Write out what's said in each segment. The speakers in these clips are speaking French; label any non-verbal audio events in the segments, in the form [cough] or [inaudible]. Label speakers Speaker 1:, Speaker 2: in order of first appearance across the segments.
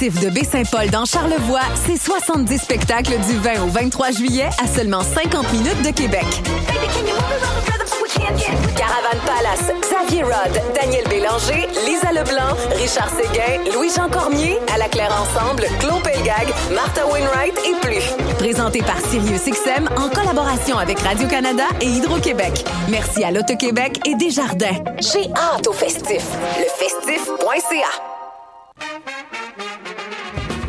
Speaker 1: De Baie-Saint-Paul dans Charlevoix, c'est 70 spectacles du 20 au 23 juillet à seulement 50 minutes de Québec. Caravane Palace, Xavier Rod, Daniel Bélanger, Lisa Leblanc, Richard Séguin, Louis-Jean Cormier, à la Claire Ensemble, Claude Pelgag, Martha Wainwright et plus. Présenté par SiriusXM en collaboration avec Radio-Canada et Hydro-Québec. Merci à l'Auto-Québec et Desjardins. J'ai hâte au festif. Lefestif.ca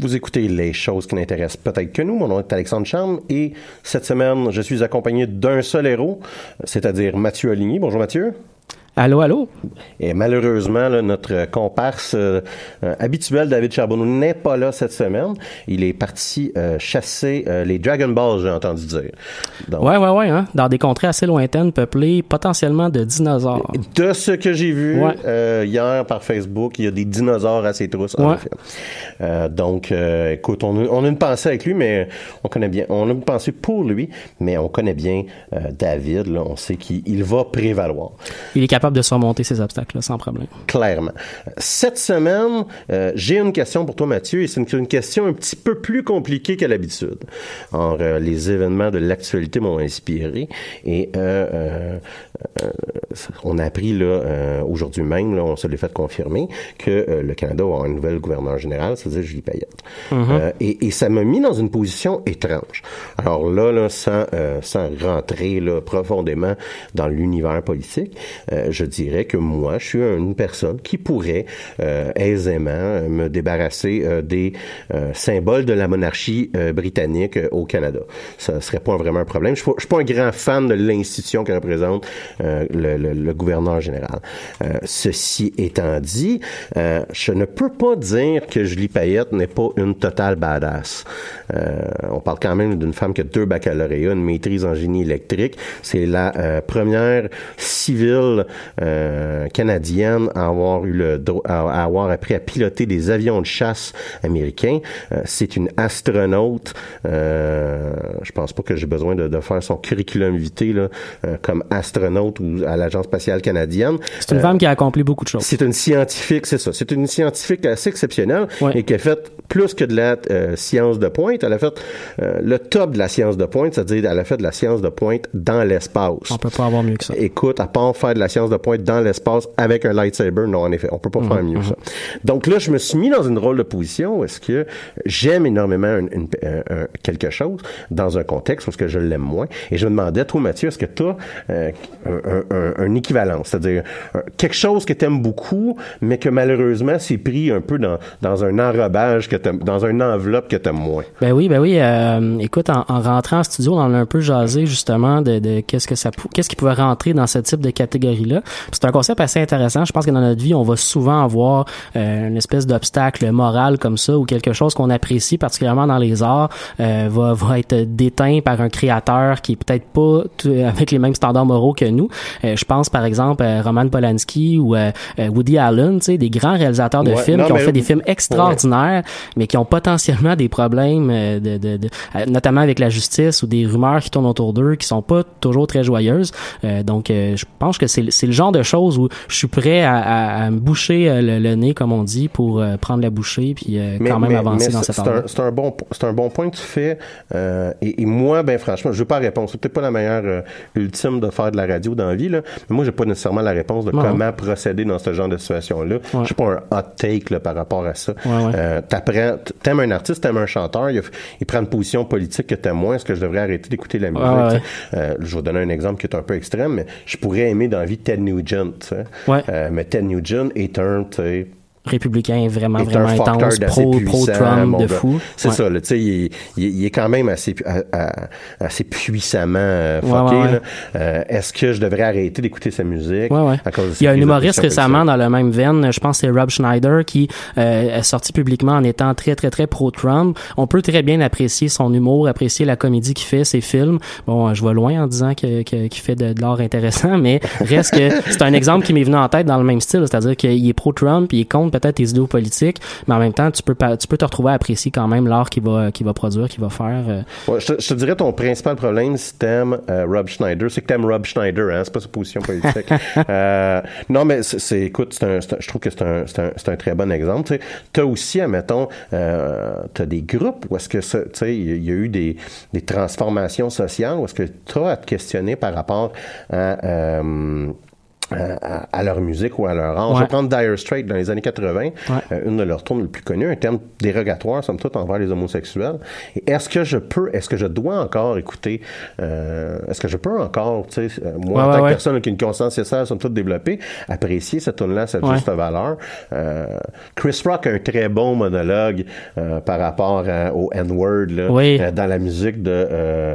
Speaker 2: Vous écoutez les choses qui n'intéressent peut-être que nous. Mon nom est Alexandre Charme et cette semaine, je suis accompagné d'un seul héros, c'est-à-dire Mathieu Aligny. Bonjour Mathieu.
Speaker 3: Allô, allô?
Speaker 2: Et malheureusement, là, notre comparse euh, euh, habituel, David Charbonneau, n'est pas là cette semaine. Il est parti euh, chasser les Dragon Balls, j'ai entendu dire.
Speaker 3: Donc, ouais, ouais, ouais. Hein? Dans des contrées assez lointaines, peuplées potentiellement de dinosaures.
Speaker 2: De ce que j'ai vu hier par Facebook, il y a des dinosaures à ses trousses. Ouais. donc, écoute, on a, on a, une pensée avec lui, mais on connaît bien. On a une pensée pour lui, mais on connaît bien David. Là, on sait qu'il va prévaloir.
Speaker 3: Il est capable de surmonter ces obstacles sans problème.
Speaker 2: Clairement. Cette semaine, euh, j'ai une question pour toi, Mathieu, et c'est une, une, question un petit peu plus compliquée qu'à l'habitude. Or, euh, les événements de l'actualité m'ont inspiré et euh, on a appris là aujourd'hui même, là, on se l'est fait confirmer, que le Canada va avoir un nouvel gouverneur général, c'est-à-dire Julie Payette. Mm-hmm. et, et, ça m'a mis dans une position étrange. Alors là, là sans, sans rentrer là, profondément dans l'univers politique, je dirais que moi, je suis une personne qui pourrait euh, aisément me débarrasser euh, des euh, symboles de la monarchie britannique au Canada. Ça serait pas vraiment un problème. Je suis, suis pas un grand fan de l'institution que représente le, le, le, gouverneur général. ceci étant dit, je ne peux pas dire que Julie Payette n'est pas une totale badass. on parle quand même d'une femme qui a deux baccalauréats, une maîtrise en génie électrique. C'est la première civile euh, canadienne à avoir eu le à, avoir appris à piloter des avions de chasse américains. Euh, c'est une astronaute. Euh, je pense pas que j'ai besoin de, de, faire son curriculum vitae là, euh, comme astronaute ou à l'agence spatiale canadienne.
Speaker 3: C'est une femme qui a accompli beaucoup de choses.
Speaker 2: C'est une scientifique, c'est ça. C'est une scientifique assez exceptionnelle et qui a fait plus que de la science de pointe. Elle a fait le top de la science de pointe, c'est-à-dire elle a fait de la science de pointe dans l'espace.
Speaker 3: On peut pas avoir mieux que ça.
Speaker 2: Écoute, à part faire de la science de pointe dans l'espace avec un lightsaber. Non, en effet, on peut pas faire mieux ça. Donc là, je me suis mis dans une drôle de position. Est-ce que j'aime énormément une, quelque chose dans un contexte où est-ce que je l'aime moins? Et je me demandais, toi, Mathieu, est-ce que toi, euh, un, équivalent, c'est-à-dire quelque chose que tu aimes beaucoup, mais que malheureusement c'est pris un peu dans, dans un enrobage que t'aimes- dans une enveloppe que t'aimes moins.
Speaker 3: Ben oui, ben oui. euh, écoute, en, en rentrant en studio, on a un peu jasé justement de, qu'est-ce que ça, qu'est-ce qui pouvait rentrer dans ce type de catégorie-là. C'est un concept assez intéressant. Je pense que dans notre vie, on va souvent avoir euh, une espèce d'obstacle moral comme ça ou quelque chose qu'on apprécie particulièrement dans les arts euh, va, va être déteint par un créateur qui est peut-être pas avec les mêmes standards moraux que nous. Euh, je pense par exemple à Roman Polanski ou euh, euh, Woody Allen, tu sais, des grands réalisateurs de
Speaker 2: Ouais,
Speaker 3: films
Speaker 2: non,
Speaker 3: qui ont
Speaker 2: mais-
Speaker 3: fait des films extraordinaires, mais qui ont potentiellement des problèmes, euh, de, de, de- euh, notamment avec la justice ou des rumeurs qui tournent autour d'eux, qui sont pas toujours très joyeuses. Euh, donc, euh, je pense que c'est le genre de choses où je suis prêt à, à- à me boucher euh, le, le nez, comme on dit, pour euh, prendre la bouchée puis euh, quand même avancer dans cette
Speaker 2: c'est un,
Speaker 3: ordre.
Speaker 2: c'est un bon c'est un bon point que tu fais euh, et, et moi ben franchement je veux pas la réponse c'est peut-être pas la meilleure euh, ultime de faire de la radio dans la vie là mais moi j'ai pas nécessairement la réponse de comment procéder dans ce genre de situation là
Speaker 3: Ouais.
Speaker 2: j'ai pas un hot take là, par rapport à ça
Speaker 3: Ouais, ouais.
Speaker 2: Euh, t'apprends t'aimes un artiste t'aimes un chanteur il, il prend une position politique que t'aimes moins est-ce que je devrais arrêter d'écouter la musique? Euh, je vais vous donner un exemple qui est un peu extrême mais je pourrais aimer dans la vie Ted Nugent. Euh, mais Ted Nugent est un tu
Speaker 3: Républicain vraiment,
Speaker 2: est
Speaker 3: vraiment intense, pro, pro-Trump de
Speaker 2: gars.
Speaker 3: fou.
Speaker 2: C'est
Speaker 3: Ouais.
Speaker 2: ça, tu sais, il, il, est- il est quand même assez, à- à- assez puissamment euh, fucké.
Speaker 3: ouais.
Speaker 2: Euh, Est-ce que je devrais arrêter d'écouter sa musique
Speaker 3: Ouais, ouais.
Speaker 2: à cause de
Speaker 3: Il y a un humoriste récemment dans la même veine, je pense que c'est Rob Schneider, qui euh, est sorti publiquement en étant très, très, très pro-Trump. On peut très bien apprécier son humour, apprécier la comédie qu'il fait, ses films. Bon, euh, je vais loin en disant que- que- qu'il fait de, de l'art intéressant, [laughs] mais reste que c'est un exemple qui m'est venu en tête dans le même style, c'est-à-dire qu'il est pro-Trump, il est contre peut-être tes idéaux politiques, mais en même temps, tu peux, tu peux te retrouver à apprécier quand même l'art qu'il va, va produire, qu'il va faire. euh.
Speaker 2: Ouais, je, te, je te dirais ton principal problème si t'aimes euh, Rob Schneider, c'est que t'aimes Rob Schneider, hein, c'est pas sa position politique. [laughs] euh, non, mais c'est, écoute, un, un- je trouve que c'est un, c'est un, c'est un très bon exemple. T'as aussi, admettons, euh, t'as des groupes où est-ce que ça, tu sais, il y a- eu des, des transformations sociales où est-ce que t'as à te questionner par rapport à à, à leur musique ou à leur art. Je
Speaker 3: Ouais.
Speaker 2: vais prendre Dire Straits dans les années 80,
Speaker 3: Ouais.
Speaker 2: euh, une de leurs tournes les plus connues, un terme dérogatoire, somme toute, envers les homosexuels. Est-ce que je peux, est-ce que je dois encore écouter, euh, est-ce que je peux encore, tu sais, euh, moi,
Speaker 3: Ouais,
Speaker 2: en tant que personne qui a une conscience sociale, somme toute développée, apprécier cette tune-là, à cette juste valeur? Euh, Chris Rock a un très bon monologue euh, par rapport à- au N-word, là,
Speaker 3: Oui.
Speaker 2: dans la musique de,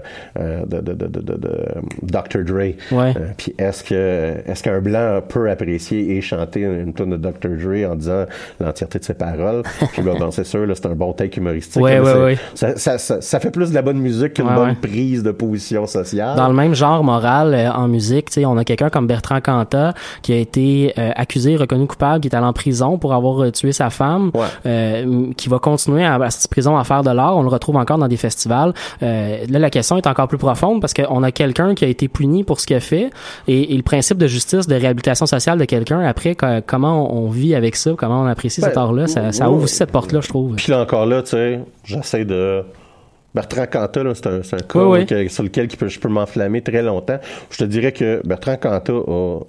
Speaker 2: de, de, de, de, de- de Dr. Dre.
Speaker 3: Ouais.
Speaker 2: Puis est-ce que est-ce qu'un blanc peut apprécier et chanter une tune de Dr. Dre en disant l'entièreté de ses paroles Puis là, ben, c'est sûr, là, c'est un bon take humoristique.
Speaker 3: Ouais, ouais, ouais.
Speaker 2: Ça, ça, ça, ça fait plus de la bonne musique qu'une bonne prise de position sociale.
Speaker 3: Dans le même genre moral euh, en musique, tu sais, on a quelqu'un comme Bertrand Cantat qui a été euh, accusé, reconnu coupable, qui est allé en prison pour avoir euh, tué sa femme, qui va continuer à, à cette prison à faire de l'art. On le retrouve encore dans des festivals. Là, la question est encore plus profonde parce qu'on a quelqu'un qui a été puni pour ce qu'il a fait et, et le principe de justice, de réhabilitation sociale de quelqu'un. Après, co- comment on vit avec ça, comment on apprécie
Speaker 2: Ben,
Speaker 3: cet art-là, ça, ouvre aussi cette porte-là, je trouve.
Speaker 2: Puis là encore là, tu sais, j'essaie de. Bertrand Cantat, là, c'est un, un cas
Speaker 3: Oui, oui.
Speaker 2: là, que- sur lequel je peux m'enflammer très longtemps. Je te dirais que Bertrand Cantat a.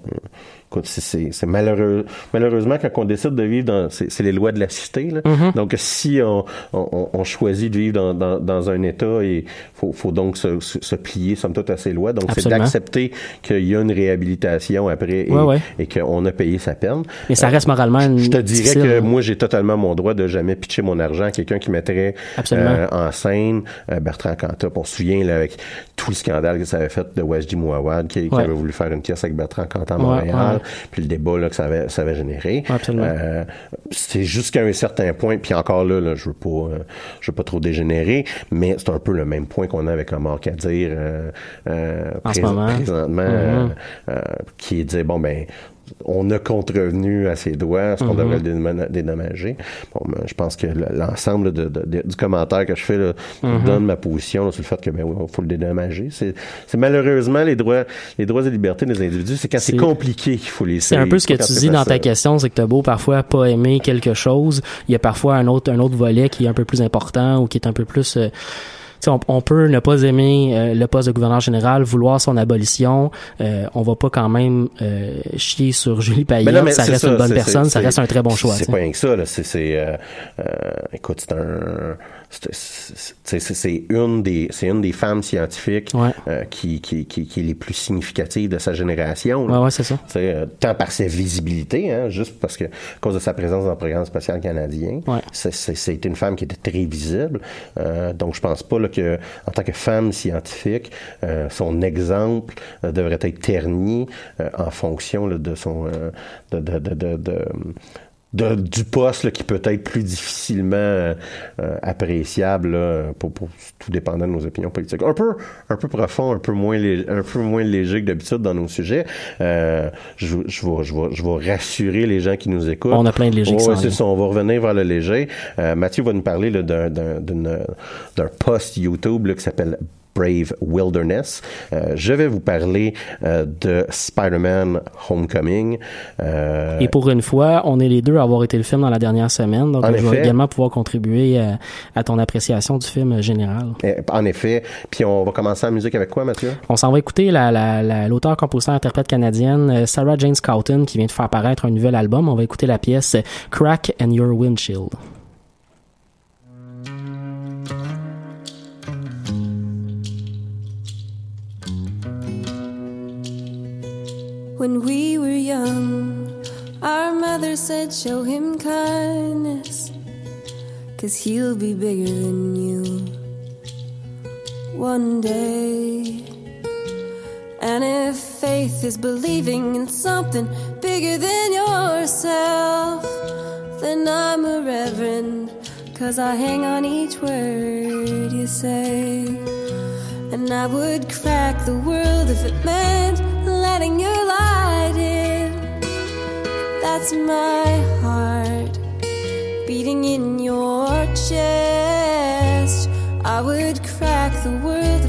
Speaker 2: Écoute, c'est- malheureux. Malheureusement, quand on décide de vivre dans. C'est les lois de la cité. Là.
Speaker 3: Mm-hmm.
Speaker 2: Donc, si on, on, on choisit de vivre dans, dans, dans un État, il faut, faut donc se, se, se plier, somme toute, à ces lois. Donc, c'est d'accepter qu'il y a une réhabilitation après et,
Speaker 3: Ouais, ouais.
Speaker 2: et qu'on a payé sa peine.
Speaker 3: Mais ça reste moralement une
Speaker 2: Je te dirais que
Speaker 3: hein.
Speaker 2: moi, j'ai totalement mon droit de jamais pitcher mon argent à quelqu'un qui mettrait euh, en scène euh, Bertrand Cantat. On se souvient là, avec tout le scandale que ça avait fait de Wajdi Mouawad qui, qui avait voulu faire une pièce avec Bertrand Cantat à Montréal, puis le débat là, que ça avait, ça avait généré. Euh, c'est jusqu'à un certain point, puis encore là, là je veux pas euh, je veux pas trop dégénérer, mais c'est un peu le même point qu'on a avec le Marc à dire euh,
Speaker 3: En ce moment.
Speaker 2: présentement,
Speaker 3: Mhm.
Speaker 2: euh, qui est de dire bon ben on a contrevenu à ses doigts, est-ce qu'on
Speaker 3: Mhm.
Speaker 2: devrait le dédoma- dédommager? Bon, ben, je pense que le- l'ensemble de, de- de- du commentaire que je fais là,
Speaker 3: Mhm.
Speaker 2: donne ma position là, sur le fait que ben oui, faut le dédommager. C'est malheureusement les droits, les droits et libertés des individus, c'est quand c'est compliqué qu'il faut les
Speaker 3: C'est un peu ce que tu dis dans ta question, c'est que t'as beau parfois pas aimer quelque chose, il y a parfois un autre un autre volet qui est un peu plus important ou qui est un peu plus euh, on, on peut ne pas aimer euh, le poste de gouverneur général, vouloir son abolition. Euh, on va pas quand même euh, chier sur [laughs] Julie Payette.
Speaker 2: Non,
Speaker 3: ça reste une bonne personne, ça reste un très bon choix.
Speaker 2: C'est pas rien que ça, là. C'est, c'est, euh, euh, écoute, c'est un, c'est- une des c'est une des femmes scientifiques
Speaker 3: Ouais.
Speaker 2: euh, qui, qui, qui, qui est les plus significatives de sa génération.
Speaker 3: Ouais, ouais, c'est ça.
Speaker 2: Euh, tant par sa visibilité, hein, juste parce que à cause de sa présence dans le programme spatial canadien, c'est- une femme qui était très visible. Euh, donc, je pense pas là, que, en tant que femme scientifique, son exemple devrait être terni en fonction là, de son de, de, de, de- de- du poste là, qui peut être plus difficilement euh, euh, appréciable là, pour, pour tout dépendant de nos opinions politiques. Un peu, un peu profond, un peu moins, un peu moins léger que d'habitude dans nos sujets. Euh, je, je, vais, je, vais, je vais rassurer les gens qui nous écoutent.
Speaker 3: On a plein de légers s'en
Speaker 2: c'est ça. On va revenir vers le léger. Euh, Mathieu va nous parler d'un, d'un, d'une- d'un post YouTube là, qui s'appelle Brave Wilderness. Euh, je vais vous parler euh, de Spider-Man Homecoming. Euh,
Speaker 3: Et pour une fois, on est les deux à avoir été le film dans la dernière semaine, donc
Speaker 2: En
Speaker 3: je vais également pouvoir contribuer à, à ton appréciation du film général.
Speaker 2: Eh, En effet. Puis on va commencer en musique avec quoi, Mathieu?
Speaker 3: On s'en va écouter la, la, la- l'auteur, compositeur, interprète canadienne Sarah Jane Scouten qui vient de faire paraître un nouvel album. On va écouter la pièce Crack and Your Windshield.
Speaker 4: When we were young, our mother said, Show him kindness, cause he'll be bigger than you one day. And if faith is believing in something bigger than yourself, then I'm a reverend, cause I hang on each word you say. And I would crack the world if it meant letting your light in. That's my heart beating in your chest. I would crack the world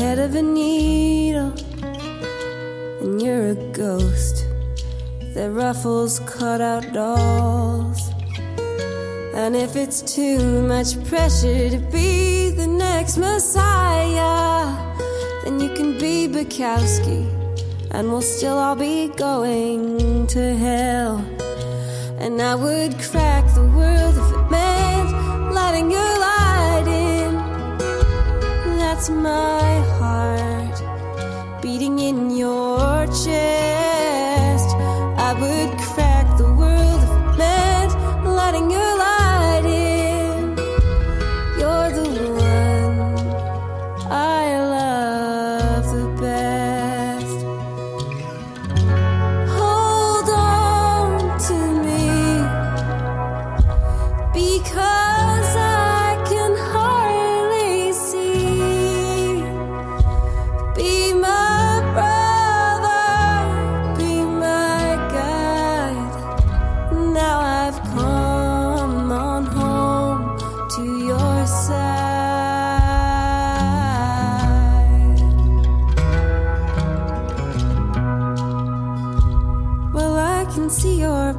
Speaker 4: head of a needle. And you're a ghost that ruffles cutout dolls. And if it's too much pressure to be the next Messiah, then you can be Bukowski, and we'll still all be going to hell. And I would crack the world if it meant letting in. That's my heart beating in your chest.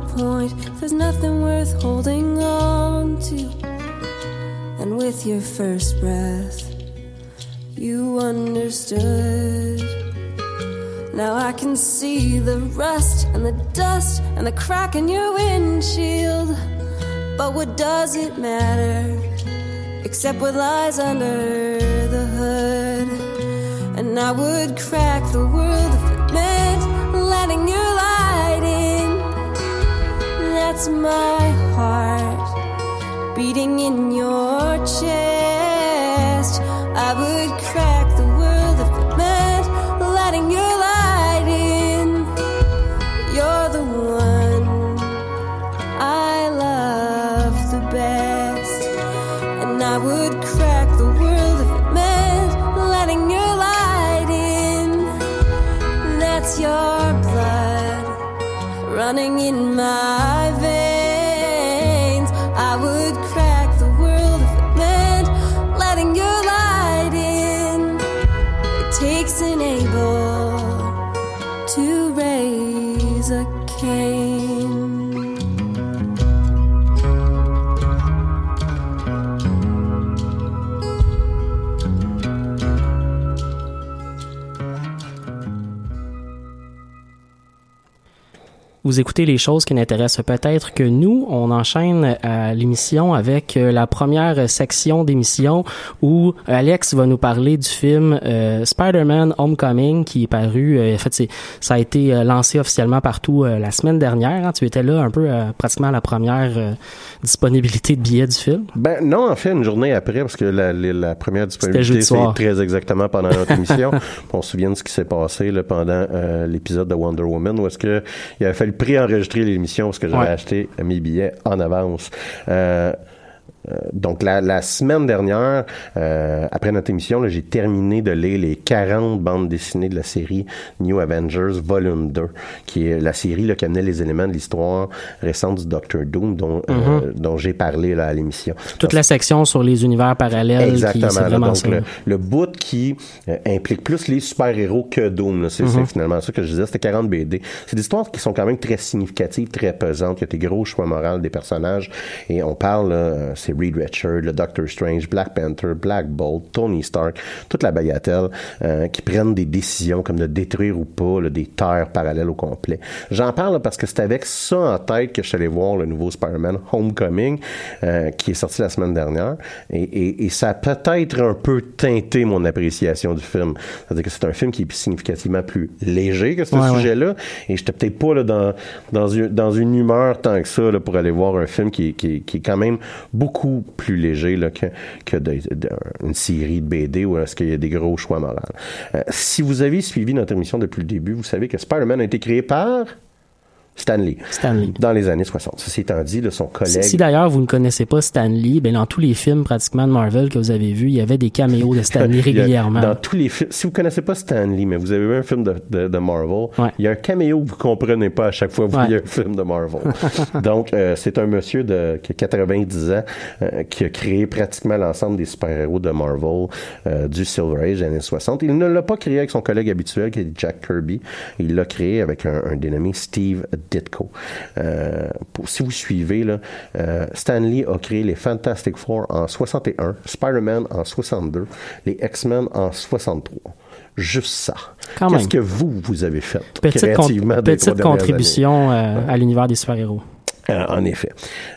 Speaker 4: Point. There's nothing worth holding on to. And with your first breath, you understood. Now I can see the rust and the dust and the crack in your windshield. But what does it matter? Except what lies under the hood. And I would crack the world my heart beating in your chest.
Speaker 3: Vous écoutez les choses qui n'intéressent peut-être que nous. On enchaîne à l'émission avec euh, la première section d'émission où Alex va nous parler du film euh, Spider-Man Homecoming qui est paru. euh, en fait, c'est, ça a été euh, lancé officiellement partout euh, la semaine dernière. hein. Tu étais là un peu euh, pratiquement à la première euh, disponibilité de billets du film.
Speaker 2: Ben non, en fait, une journée après, parce que la, la, la première disponibilité, c'est très exactement pendant notre [laughs] émission. on se souvient de ce qui s'est passé là, pendant euh, l'épisode de Wonder Woman, où est-ce que il a fallu préenregistrer l'émission parce que j'avais
Speaker 3: Ouais.
Speaker 2: acheté mes billets en avance. Euh, euh, donc la, la semaine dernière, euh, après notre émission, j'ai terminé de lire les 40 bandes dessinées de la série New Avengers Volume 2, qui est la série là, qui amenait les éléments de l'histoire récente du Doctor Doom dont, euh, dont j'ai parlé là, à l'émission.
Speaker 3: Toute la section sur les univers parallèles. qui-
Speaker 2: Exactement.
Speaker 3: c'est
Speaker 2: là. donc, le, le bout qui implique plus les super-héros que Doom. C'est c'est finalement ça que je disais. C'était 40 BD. C'est des histoires qui sont quand même très significatives, très pesantes. Il y a des gros choix moraux des personnages. Et on parle, euh, c'est Reed Richards, le Doctor Strange, Black Panther, Black Bolt, Tony Stark, toute la bagatelle, euh, qui prennent des décisions comme de détruire ou pas là, des terres parallèles au complet. J'en parle là, parce que c'est avec ça en tête que je suis allé voir le nouveau Spider-Man Homecoming, euh, qui est sorti la semaine dernière. Et, et, et ça a peut-être un peu teinté mon appréciation du film. C'est-à-dire que c'est un film qui est significativement plus léger que ce
Speaker 3: Ouais, ouais.
Speaker 2: sujet-là. Et j'étais peut-être pas là, dans, dans, une, dans une humeur tant que ça là, pour aller voir un film qui, qui, qui est quand même beaucoup plus léger que, que de- de- une série de BD où est-ce qu'il y a des gros choix moraux. Euh, si vous avez suivi notre émission depuis le début, vous savez que Spider-Man a été créé par Stan Lee.
Speaker 3: Stan Lee.
Speaker 2: Dans les années 60. Ceci étant dit, là, son collègue...
Speaker 3: Si, d'ailleurs vous ne connaissez pas Stan Lee, ben dans tous les films pratiquement de Marvel que vous avez vus, il y avait des caméos de Stan Lee [laughs] [laughs]
Speaker 2: Il y a-
Speaker 3: régulièrement.
Speaker 2: Dans tous les films, si vous connaissez pas Stan Lee, mais vous avez vu un film de, de, de Marvel,
Speaker 3: Ouais.
Speaker 2: il y a un caméo que vous comprenez pas à chaque fois que vous
Speaker 3: Ouais.
Speaker 2: voyez un film de Marvel. [laughs] Donc, euh, c'est un monsieur de, qui a 90 ans euh, qui a créé pratiquement l'ensemble des super-héros de Marvel euh, du Silver Age années 60. Il ne l'a pas créé avec son collègue habituel qui est Jack Kirby. Il l'a créé avec un, un dénommé Steve Ditko. Euh, pour, si vous suivez, là, euh, Stan Lee a créé les Fantastic Four en 61, Spider-Man en 62, les X-Men en 63. Juste ça. Qu'est-ce que vous, vous avez fait
Speaker 3: Petite, con-
Speaker 2: des
Speaker 3: contribution euh, à l'univers des super-héros.
Speaker 2: euh, en effet.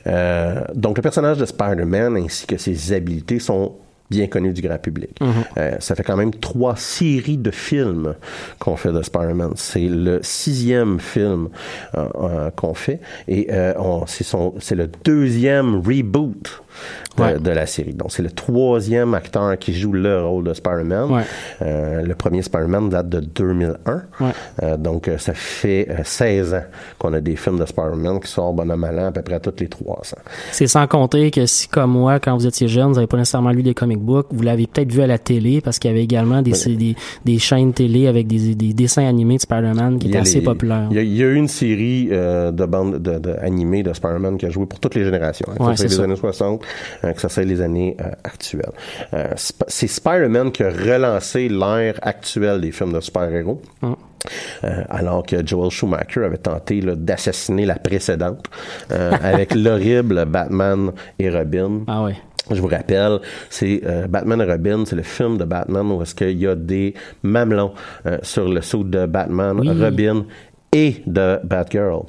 Speaker 2: Euh, donc, le personnage de Spider-Man ainsi que ses habilités sont bien connus du grand public. Euh, ça fait quand même trois séries de films qu'on fait de Spider-Man. C'est le sixième film euh, euh, qu'on fait et c'est le deuxième reboot de,
Speaker 3: Ouais.
Speaker 2: de la série. Donc, c'est le troisième acteur qui joue le rôle de Spider-Man.
Speaker 3: Ouais.
Speaker 2: Euh, le premier Spider-Man date de 2001.
Speaker 3: Ouais.
Speaker 2: Euh, donc, euh, ça fait euh, 16 ans qu'on a des films de Spider-Man qui sortent bonhomme à l'an à peu près à toutes les 300.
Speaker 3: C'est sans compter que si, comme moi, quand vous étiez jeune, vous n'avez pas nécessairement lu des comic books, vous l'avez peut-être vu à la télé parce qu'il y avait également des, des, des chaînes télé avec des, des dessins animés de Spider-Man qui étaient assez
Speaker 2: les-
Speaker 3: populaires.
Speaker 2: Il y, a, il y a eu une série euh, de bandes de, de animées de Spider-Man qui a joué pour toutes les générations. hein, ça
Speaker 3: c'est
Speaker 2: les
Speaker 3: ça.
Speaker 2: années 60, euh, que ça soit les années euh, actuelles. Euh, c'est Spider-Man qui a relancé l'ère actuelle des films de super-héros.
Speaker 3: Hum.
Speaker 2: Euh, alors que Joel Schumacher avait tenté d'assassiner la précédente euh, avec [laughs] l'horrible Batman et Robin.
Speaker 3: Ah ouais.
Speaker 2: Je vous rappelle, c'est euh, Batman et Robin, c'est le film de Batman où est-ce qu'il y a des mamelons sur le saut de Batman,
Speaker 3: Oui.
Speaker 2: Robin et de Batgirl.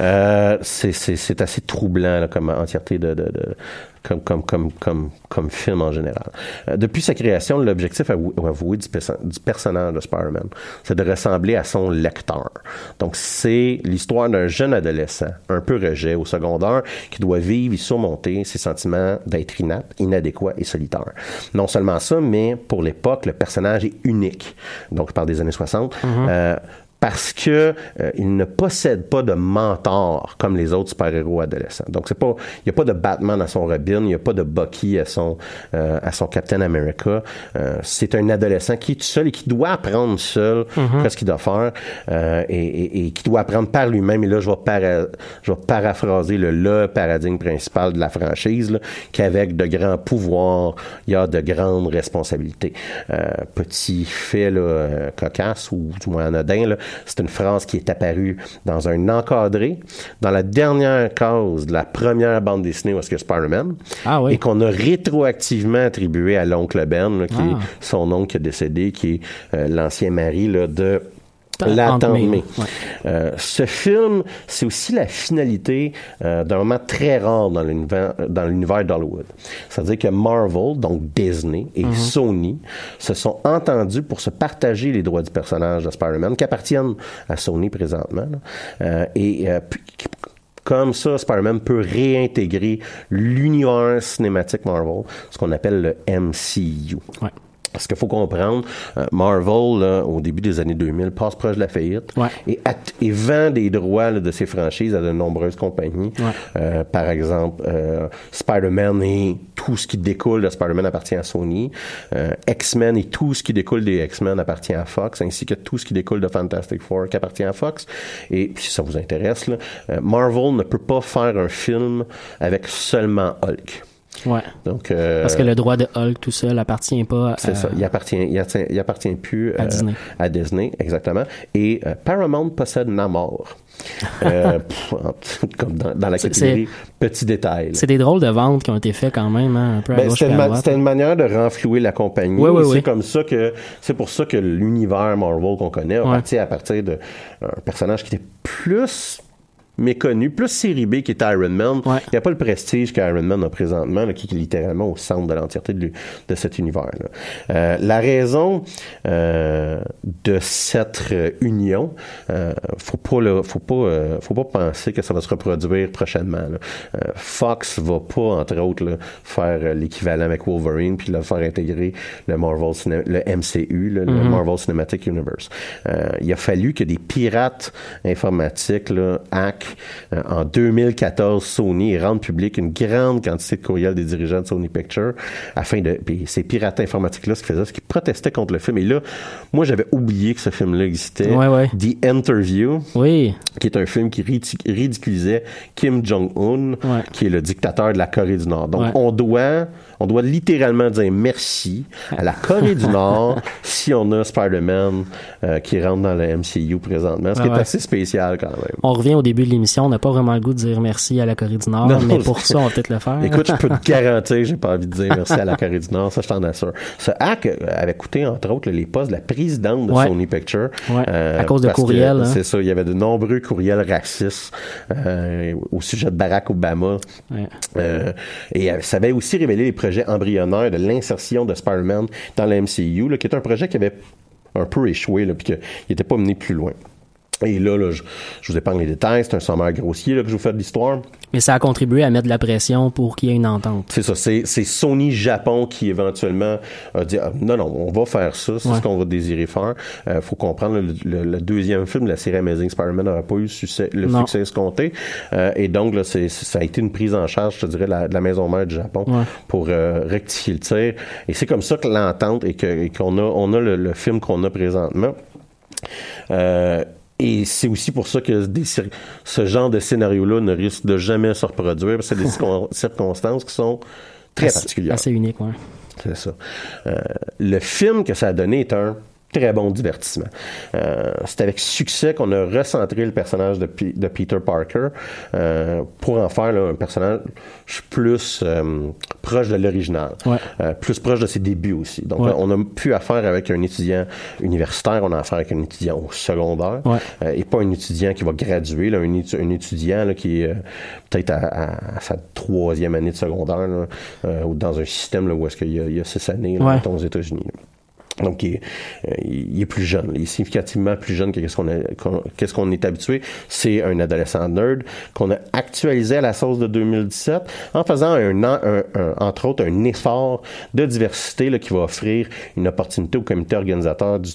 Speaker 2: Euh, c'est, c'est, c'est assez troublant là, comme entièreté de, de, de- comme, comme, comme, comme, comme film en général. Euh, depuis sa création, l'objectif avou- avoué du, du personnage de Spider-Man, c'est de ressembler à son lecteur. Donc, c'est l'histoire d'un jeune adolescent, un peu rejet au secondaire, qui doit vivre et surmonter ses sentiments d'être inapte, inadéquat et solitaire. Non seulement ça, mais pour l'époque, le personnage est unique. Donc, je parle des années 60. Euh, parce que euh, il ne possède pas de mentor comme les autres super-héros adolescents. Donc c'est pas il y a pas de Batman à son Robin, il y a pas de Bucky à son euh, à son Captain America. Euh, c'est un adolescent qui est tout seul et qui doit apprendre seul
Speaker 3: Mhm.
Speaker 2: qu'est-ce qu'il doit faire euh, et, et- et qui doit apprendre par lui-même. Et là, je vais, para- je vais paraphraser le, le paradigme principal de la franchise, là, qu'avec de grands pouvoirs, il y a de grandes responsabilités. Euh, petit fait là, euh, cocasse ou du moins anodin, là, c'est une phrase qui est apparue dans un encadré, dans la dernière case de la première bande dessinée où est-ce que Spider-Man,
Speaker 3: Ah oui.
Speaker 2: et qu'on a rétroactivement attribué à l'oncle Ben, là, qui
Speaker 3: Ah.
Speaker 2: est son oncle qui est décédé, qui est euh, l'ancien mari là, de la
Speaker 3: ouais.
Speaker 2: Euh, ce film, c'est aussi la finalité euh, d'un moment très rare dans l'univers dans l'univers d'Hollywood. C'est-à-dire que Marvel, donc Disney et
Speaker 3: Mhm.
Speaker 2: Sony se sont entendus pour se partager les droits du personnage de Spider-Man qui appartiennent à Sony présentement. là. Euh, et puis, comme ça, Spider-Man peut réintégrer l'univers cinématique Marvel, ce qu'on appelle le MCU.
Speaker 3: Ouais.
Speaker 2: Parce qu'il faut comprendre, euh, Marvel, là, au début des années 2000, passe proche de la faillite
Speaker 3: Ouais.
Speaker 2: et, et vend des droits là, de ses franchises à de nombreuses compagnies.
Speaker 3: Ouais.
Speaker 2: Euh, par exemple, euh, Spider-Man et tout ce qui découle de Spider-Man appartient à Sony. Euh, X-Men et tout ce qui découle des X-Men appartient à Fox, ainsi que tout ce qui découle de Fantastic Four qui appartient à Fox. Et si ça vous intéresse, là, euh, Marvel ne peut pas faire un film avec seulement Hulk.
Speaker 3: Ouais.
Speaker 2: Donc, euh,
Speaker 3: Parce que le droit de Hulk tout seul appartient pas à,
Speaker 2: c'est ça. Il appartient, il appartient, il appartient plus
Speaker 3: À
Speaker 2: euh,
Speaker 3: Disney.
Speaker 2: À Disney, exactement. Et euh, Paramount possède Namor. [laughs] Pff, comme dans, dans la
Speaker 3: C'est-
Speaker 2: catégorie petit détail.
Speaker 3: C'est des drôles de ventes qui ont été faits quand même, hein, un peu à
Speaker 2: Ben, c'était, une ma- manière de renflouer la compagnie.
Speaker 3: Oui, oui,
Speaker 2: Et c'est
Speaker 3: oui.
Speaker 2: comme ça que c'est pour ça que l'univers Marvel qu'on connaît a
Speaker 3: Ouais.
Speaker 2: parti à partir d'un personnage qui était plus méconnu, plus série B qui est Iron Man.
Speaker 3: Ouais.
Speaker 2: Il n'y a pas le prestige qu'Iron Man a présentement, là, qui est littéralement au centre de l'entièreté de, de cet univers-là. Euh, la raison euh, de cette euh, union, euh, faut pas, là, faut pas, euh, faut pas penser que ça va se reproduire prochainement. là. Euh, Fox va pas, entre autres, là, faire l'équivalent avec Wolverine puis le faire intégrer le Marvel, le MCU, là, le Marvel Cinematic Universe. Euh, il a fallu que des pirates informatiques là, hack euh, en 2014 Sony rendent public une grande quantité de courriels des dirigeants de Sony Pictures afin de puis ces pirates informatiques là ce qu'ils faisaient c'est qu'ils protestaient contre le film et là moi j'avais oublié que ce film là existait
Speaker 3: Ouais, ouais.
Speaker 2: The Interview
Speaker 3: Oui.
Speaker 2: qui est un film qui ridic- ridiculisait Kim Jong-un,
Speaker 3: Ouais.
Speaker 2: qui est le dictateur de la Corée du Nord. Donc, on doit, on doit littéralement dire merci à la Corée du Nord [laughs] si on a Spider-Man euh, qui rentre dans le MCU présentement, ce qui
Speaker 3: Ouais,
Speaker 2: est
Speaker 3: ouais.
Speaker 2: assez spécial quand même.
Speaker 3: On revient au début de l'émission, on n'a pas vraiment le goût de dire merci à la Corée du Nord,
Speaker 2: Non,
Speaker 3: mais pour ça, on va peut-être le faire. [laughs]
Speaker 2: Écoute, je peux te [laughs] garantir, j'ai pas envie de dire merci à la Corée du Nord, ça je t'en assure. Ce hack euh, avait coûté, entre autres, les postes de la présidente de
Speaker 3: Ouais.
Speaker 2: Sony Pictures.
Speaker 3: Ouais, à cause de courriels, hein.
Speaker 2: C'est ça, il y avait de nombreux courriels racistes euh, au sujet de Barack Obama. Euh, et euh, ça avait aussi révélé les projets embryonnaires de l'insertion de Spider-Man dans la MCU, qui est un projet qui avait un peu échoué, là, puis n'était pas mené plus loin. Et là, là je, je vous épargne les détails, c'est un sommaire grossier là, que je vous fais de l'histoire.
Speaker 3: Mais ça a contribué à mettre de la pression pour qu'il y ait une entente.
Speaker 2: C'est ça, c'est, Sony Japon qui éventuellement a dit ah, non, non, on va faire ça, c'est
Speaker 3: Ouais.
Speaker 2: ce qu'on va désirer faire. Euh, faut comprendre, le, le- le deuxième film de la série Amazing Spider-Man n'aurait pas eu le succès, le
Speaker 3: Non.
Speaker 2: succès escompté. Euh, et donc, là, c'est, ça a été une prise en charge, je te dirais, de la, de la maison mère du Japon
Speaker 3: Ouais.
Speaker 2: pour euh, rectifier le tir. Et c'est comme ça que l'entente et, qu'on a, on a le, le film qu'on a présentement. Euh, et c'est aussi pour ça que des ce genre de scénario-là ne risque de jamais se reproduire, parce que c'est des circon- [laughs] circonstances qui sont très
Speaker 3: Assez-
Speaker 2: particulières.
Speaker 3: Assez unique, ouais.
Speaker 2: C'est ça. Euh, le film que ça a donné est un très bon divertissement. Euh, c'est avec succès qu'on a recentré le personnage de, P- de Peter Parker euh, pour en faire là, un personnage plus euh, proche de l'original,
Speaker 3: Ouais.
Speaker 2: Euh, plus proche de ses débuts aussi. Donc,
Speaker 3: Ouais.
Speaker 2: on a plus affaire avec un étudiant universitaire, on a affaire avec un étudiant au secondaire
Speaker 3: Ouais.
Speaker 2: euh, et pas un étudiant qui va graduer, là, un, étu- un étudiant là, qui est euh, peut-être à, à- à sa troisième année de secondaire, là, euh, ou dans un système là, où est-ce qu'il y, a- il y a six années aux États-Unis. Donc, il est, euh, il est plus jeune. Il est significativement plus jeune que qu'est-ce qu'on qu'est-ce qu'on est habitué. C'est un adolescent nerd qu'on a actualisé à la sauce de 2017 en faisant un, an- un- un- entre autres un effort de diversité là, qui va offrir une opportunité au comité organisateur du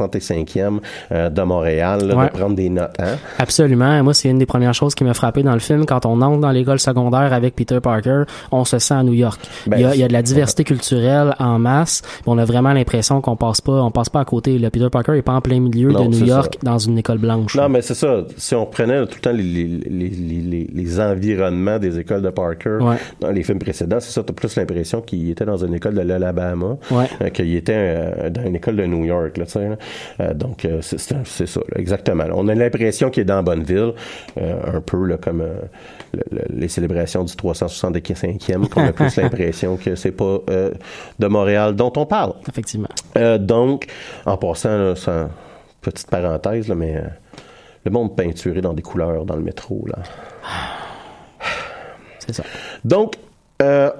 Speaker 2: 365e euh, de Montréal là,
Speaker 3: Ouais.
Speaker 2: de prendre des notes. Hein?
Speaker 3: Absolument. Moi, c'est une des premières choses qui m'a frappé dans le film. Quand on entre dans l'école secondaire avec Peter Parker, on se sent à New York.
Speaker 2: Ben,
Speaker 3: il, y a, il y a de la diversité culturelle en masse. On a vraiment l'impression qu'on passe pas, on passe pas à côté. Peter Parker est pas en plein milieu
Speaker 2: Non,
Speaker 3: de New York dans une école blanche.
Speaker 2: Non, mais c'est ça. Si on prenait tout le temps les, les, les, les, les- les environnements des écoles de Parker
Speaker 3: Ouais.
Speaker 2: dans les films précédents, c'est ça, t'as plus l'impression qu'il était dans une école de l'Alabama
Speaker 3: Ouais.
Speaker 2: euh, qu'il était euh, dans une école de New York, là. Euh, donc, c'est, ça, exactement. On a l'impression qu'il est dans Bonneville, un peu comme le- le- les célébrations du 365e, qu'on a plus [laughs] l'impression que c'est pas de Montréal dont on parle.
Speaker 3: Effectivement.
Speaker 2: Euh, donc, en passant, là, sans petite parenthèse, là, mais euh, le monde peinturé dans des couleurs dans le métro, là.
Speaker 3: C'est ça.
Speaker 2: Donc, euh,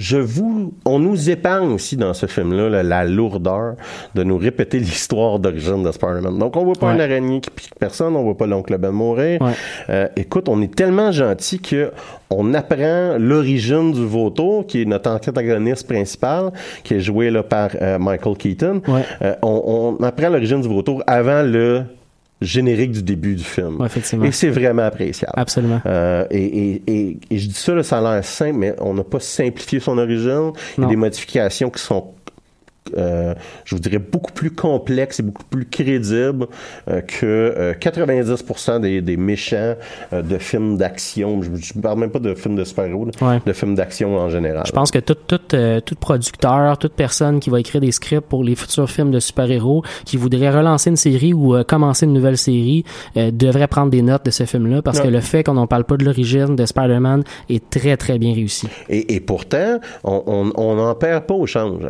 Speaker 2: je vous, on nous épargne aussi dans ce film-là là, la lourdeur de nous répéter [laughs] l'histoire d'origine de Spider-Man. Donc, on voit pas
Speaker 3: Ouais.
Speaker 2: une araignée qui pique personne, on voit pas l'oncle Ben mourir.
Speaker 3: Ouais.
Speaker 2: Euh, écoute, on est tellement gentil que on apprend l'origine du vautour, qui est notre antagoniste principal, qui est joué là, par euh, Michael Keaton.
Speaker 3: Ouais.
Speaker 2: Euh, on, on apprend l'origine du vautour avant le générique du début du film.
Speaker 3: Ouais, effectivement.
Speaker 2: Et c'est vraiment appréciable.
Speaker 3: Absolument.
Speaker 2: Euh, et, et, et, et je dis ça, là, ça a l'air simple, mais on n'a pas simplifié son origine. Il y a des modifications qui sont, euh, je vous dirais, beaucoup plus complexes et beaucoup plus crédibles euh, que euh, 90% des, des méchants euh, de films d'action. Je ne parle même pas de films de super-héros,
Speaker 3: Ouais.
Speaker 2: de films d'action en général.
Speaker 3: Je pense que tout, tout, euh, tout producteur, toute personne qui va écrire des scripts pour les futurs films de super-héros, qui voudrait relancer une série ou euh, commencer une nouvelle série, euh, devrait prendre des notes de ce film-là parce
Speaker 2: Ouais.
Speaker 3: que le fait qu'on n'en parle pas de l'origine de Spider-Man est très, très bien réussi.
Speaker 2: Et, et pourtant, on on- on n'en perd pas au change.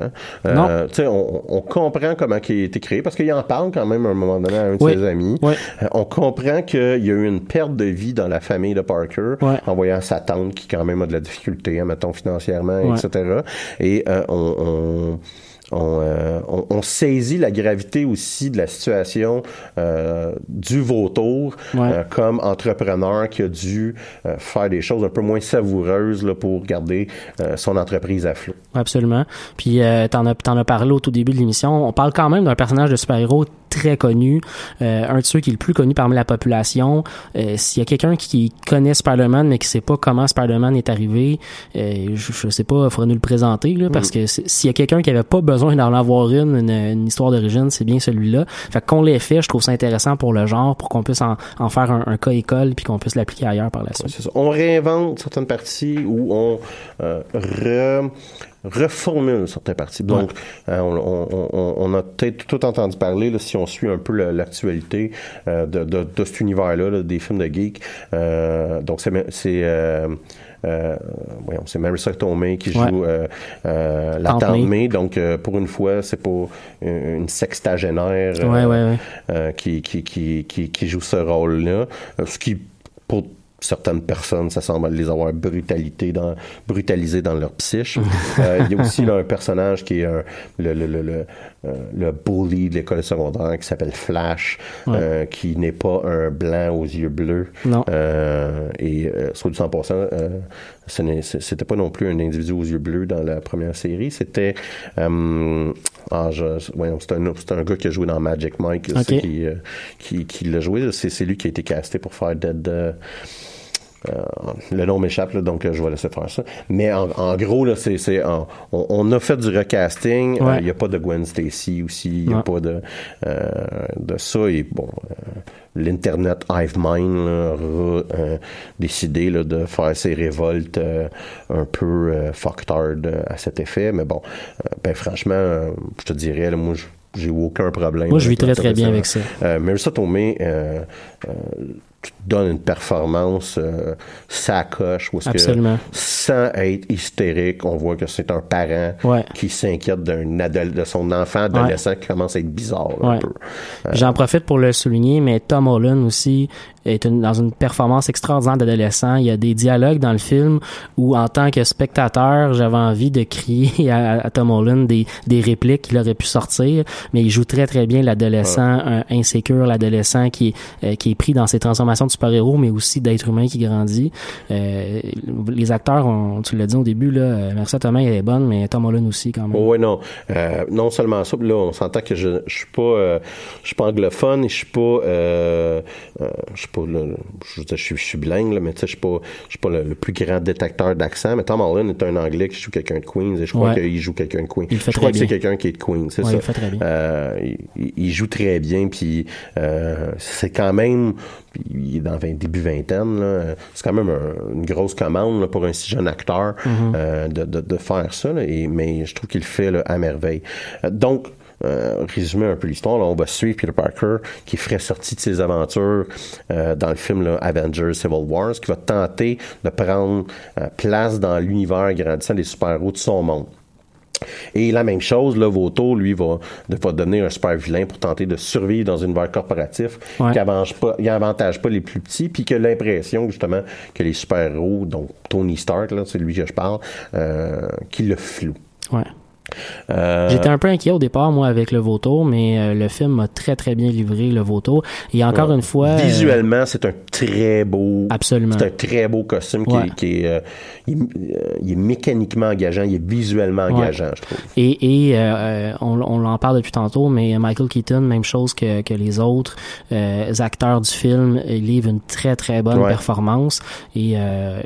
Speaker 2: Hein? Euh, tu sais, on, on comprend comment il a été créé parce qu'il en parle quand même à un moment donné à un de
Speaker 3: Oui.
Speaker 2: ses amis.
Speaker 3: Oui.
Speaker 2: Euh, on comprend qu'il y a eu une perte de vie dans la famille de Parker
Speaker 3: Ouais.
Speaker 2: en voyant sa tante qui quand même a de la difficulté, hein, mettons financièrement, etc. Et euh, on... on on, euh, on- on saisit la gravité aussi de la situation euh, du vautour
Speaker 3: Ouais.
Speaker 2: euh, comme entrepreneur qui a dû euh, faire des choses un peu moins savoureuses là, pour garder euh, son entreprise à flot.
Speaker 3: Absolument. Puis euh, t'en as t'en as parlé au tout début de l'émission. On parle quand même d'un personnage de super-héros très connu, euh, un de ceux qui est le plus connu parmi la population. Euh, S'il y a quelqu'un qui connaît Spider-Man mais qui sait pas comment Spider-Man est arrivé, euh, je, je sais pas, il faudrait nous le présenter là, parce que c'est- s'il y a quelqu'un qui avait pas besoin d'en avoir une, une, une histoire d'origine, c'est bien celui-là. Fait qu'on l'ait fait, je trouve ça intéressant pour le genre, pour qu'on puisse en, en faire un, un cas école puis qu'on puisse l'appliquer ailleurs par la suite.
Speaker 2: Ça. On réinvente certaines parties ou on euh, re- reformule certaines parties. Donc, hein, on, on- on- on a peut-être tout entendu parler, là, si on suit un peu l'actualité euh, de, de- de cet univers-là, là, des films de geek. Euh, donc, c'est... c'est euh, euh, voyons, c'est Marissa Tomei qui joue
Speaker 3: Ouais.
Speaker 2: euh, euh, la
Speaker 3: Tante
Speaker 2: tante
Speaker 3: May.
Speaker 2: May. Donc, euh, pour une fois, c'est pas une, sextagénaire euh,
Speaker 3: Ouais, ouais, ouais.
Speaker 2: euh, qui, qui, qui, qui, joue ce rôle-là. Euh, Ce qui, pour certaines personnes, ça semble les avoir brutalité dans, brutalisés dans leur psyche. Euh, il y a aussi là, un personnage qui est un- le, le, le, le, euh, le bully de l'école secondaire qui s'appelle Flash, euh, qui n'est pas un blanc aux yeux bleus.
Speaker 3: Non.
Speaker 2: Euh, et soit du 100%, euh, ce n'est- c'est- c'était pas non plus un individu aux yeux bleus dans la première série. C'était euh, ah, c'est un, un gars qui a joué dans Magic Mike qui, qui, qui l'a joué. C'est, c'est lui qui a été casté pour faire Dead. Euh, le nom m'échappe, donc euh, je vais laisser faire ça. Mais en, en gros, là, c'est, on, on a fait du recasting. Euh,
Speaker 3: Ouais.
Speaker 2: Il n'y a pas de Gwen Stacy aussi. Il n'y a
Speaker 3: Ouais.
Speaker 2: pas de, de ça. Et bon, l'Internet Hive Mind là, a euh, décidé là, de faire ses révoltes euh, un peu euh, fucktard à cet effet. Mais bon, ben, franchement, je te dirais, là, moi, je- j'ai aucun problème.
Speaker 3: Moi, je vis très, très bien avec ça.
Speaker 2: Marissa Tomei, tu te donnes une performance euh, sacoche, où que, sans être hystérique, on voit que c'est un parent
Speaker 3: Ouais.
Speaker 2: qui s'inquiète d'un de son enfant adolescent qui commence à être bizarre un
Speaker 3: Ouais.
Speaker 2: peu. Euh,
Speaker 3: J'en profite pour le souligner, mais Tom Holland aussi est une- dans une performance extraordinaire d'adolescent. Il y a des dialogues dans le film où, en tant que spectateur, j'avais envie de crier [laughs] à, à Tom Holland des, des répliques qu'il aurait pu sortir, mais il joue très très bien l'adolescent euh, insécure, l'adolescent qui est, euh, qui est pris dans ses transformations de super-héros, mais aussi d'être humain qui grandit. Euh, les acteurs, ont, tu l'as dit au début, là, euh, Marissa Tomei elle est bonne, mais Tom Holland aussi quand même.
Speaker 2: Oui, non. Euh, non seulement ça, là, on s'entend que je, je suis pas, euh, je suis pas anglophone et je suis pas, euh, euh, je suis pas, je, veux dire, je suis, je suis bilingue, là, mais tu sais, je suis pas, je suis pas le, le plus grand détecteur d'accent. Mais Tom Holland est un anglais qui joue quelqu'un de Queens et je crois
Speaker 3: Ouais.
Speaker 2: qu'il joue quelqu'un de Queens.
Speaker 3: Il
Speaker 2: je crois que c'est quelqu'un qui est de Queens, c'est
Speaker 3: Ouais,
Speaker 2: ça.
Speaker 3: il fait très bien.
Speaker 2: Euh, il, il joue très bien, puis euh, c'est quand même, il est dans 20, début vingtaine, c'est quand même un- une grosse commande là, pour un si jeune acteur
Speaker 3: Mhm.
Speaker 2: euh, de, de, de faire ça, là, et, mais je trouve qu'il le fait à merveille. Donc, euh, résumer un peu l'histoire, on va suivre Peter Parker qui ferait sortie de ses aventures euh, dans le film là, Avengers Civil Wars, qui va tenter de prendre euh, place dans l'univers grandissant des super-héros de son monde. Et la même chose, là, Voto, lui, va, va devenir un super vilain pour tenter de survivre dans un univers corporatif
Speaker 3: Ouais.
Speaker 2: qui avantage pas, avantage pas les plus petits, puis que l'impression, justement, que les super-héros, donc Tony Stark, c'est lui que je parle, euh, qui le floue.
Speaker 3: Ouais.
Speaker 2: Euh,
Speaker 3: J'étais un peu inquiet au départ, moi, avec le vautour, mais euh, le film m'a très, très bien livré, le vautour. Et encore
Speaker 2: Ouais.
Speaker 3: une fois... euh,
Speaker 2: Visuellement, c'est un très beau.
Speaker 3: Absolument.
Speaker 2: C'est un très beau costume qui,
Speaker 3: Ouais.
Speaker 2: est, qui est, il, il est mécaniquement engageant, il est visuellement
Speaker 3: Ouais.
Speaker 2: engageant, je trouve.
Speaker 3: Et, et on, on en parle depuis tantôt, mais Michael Keaton, même chose que, que les autres acteurs du film, il livre une très très bonne performance et,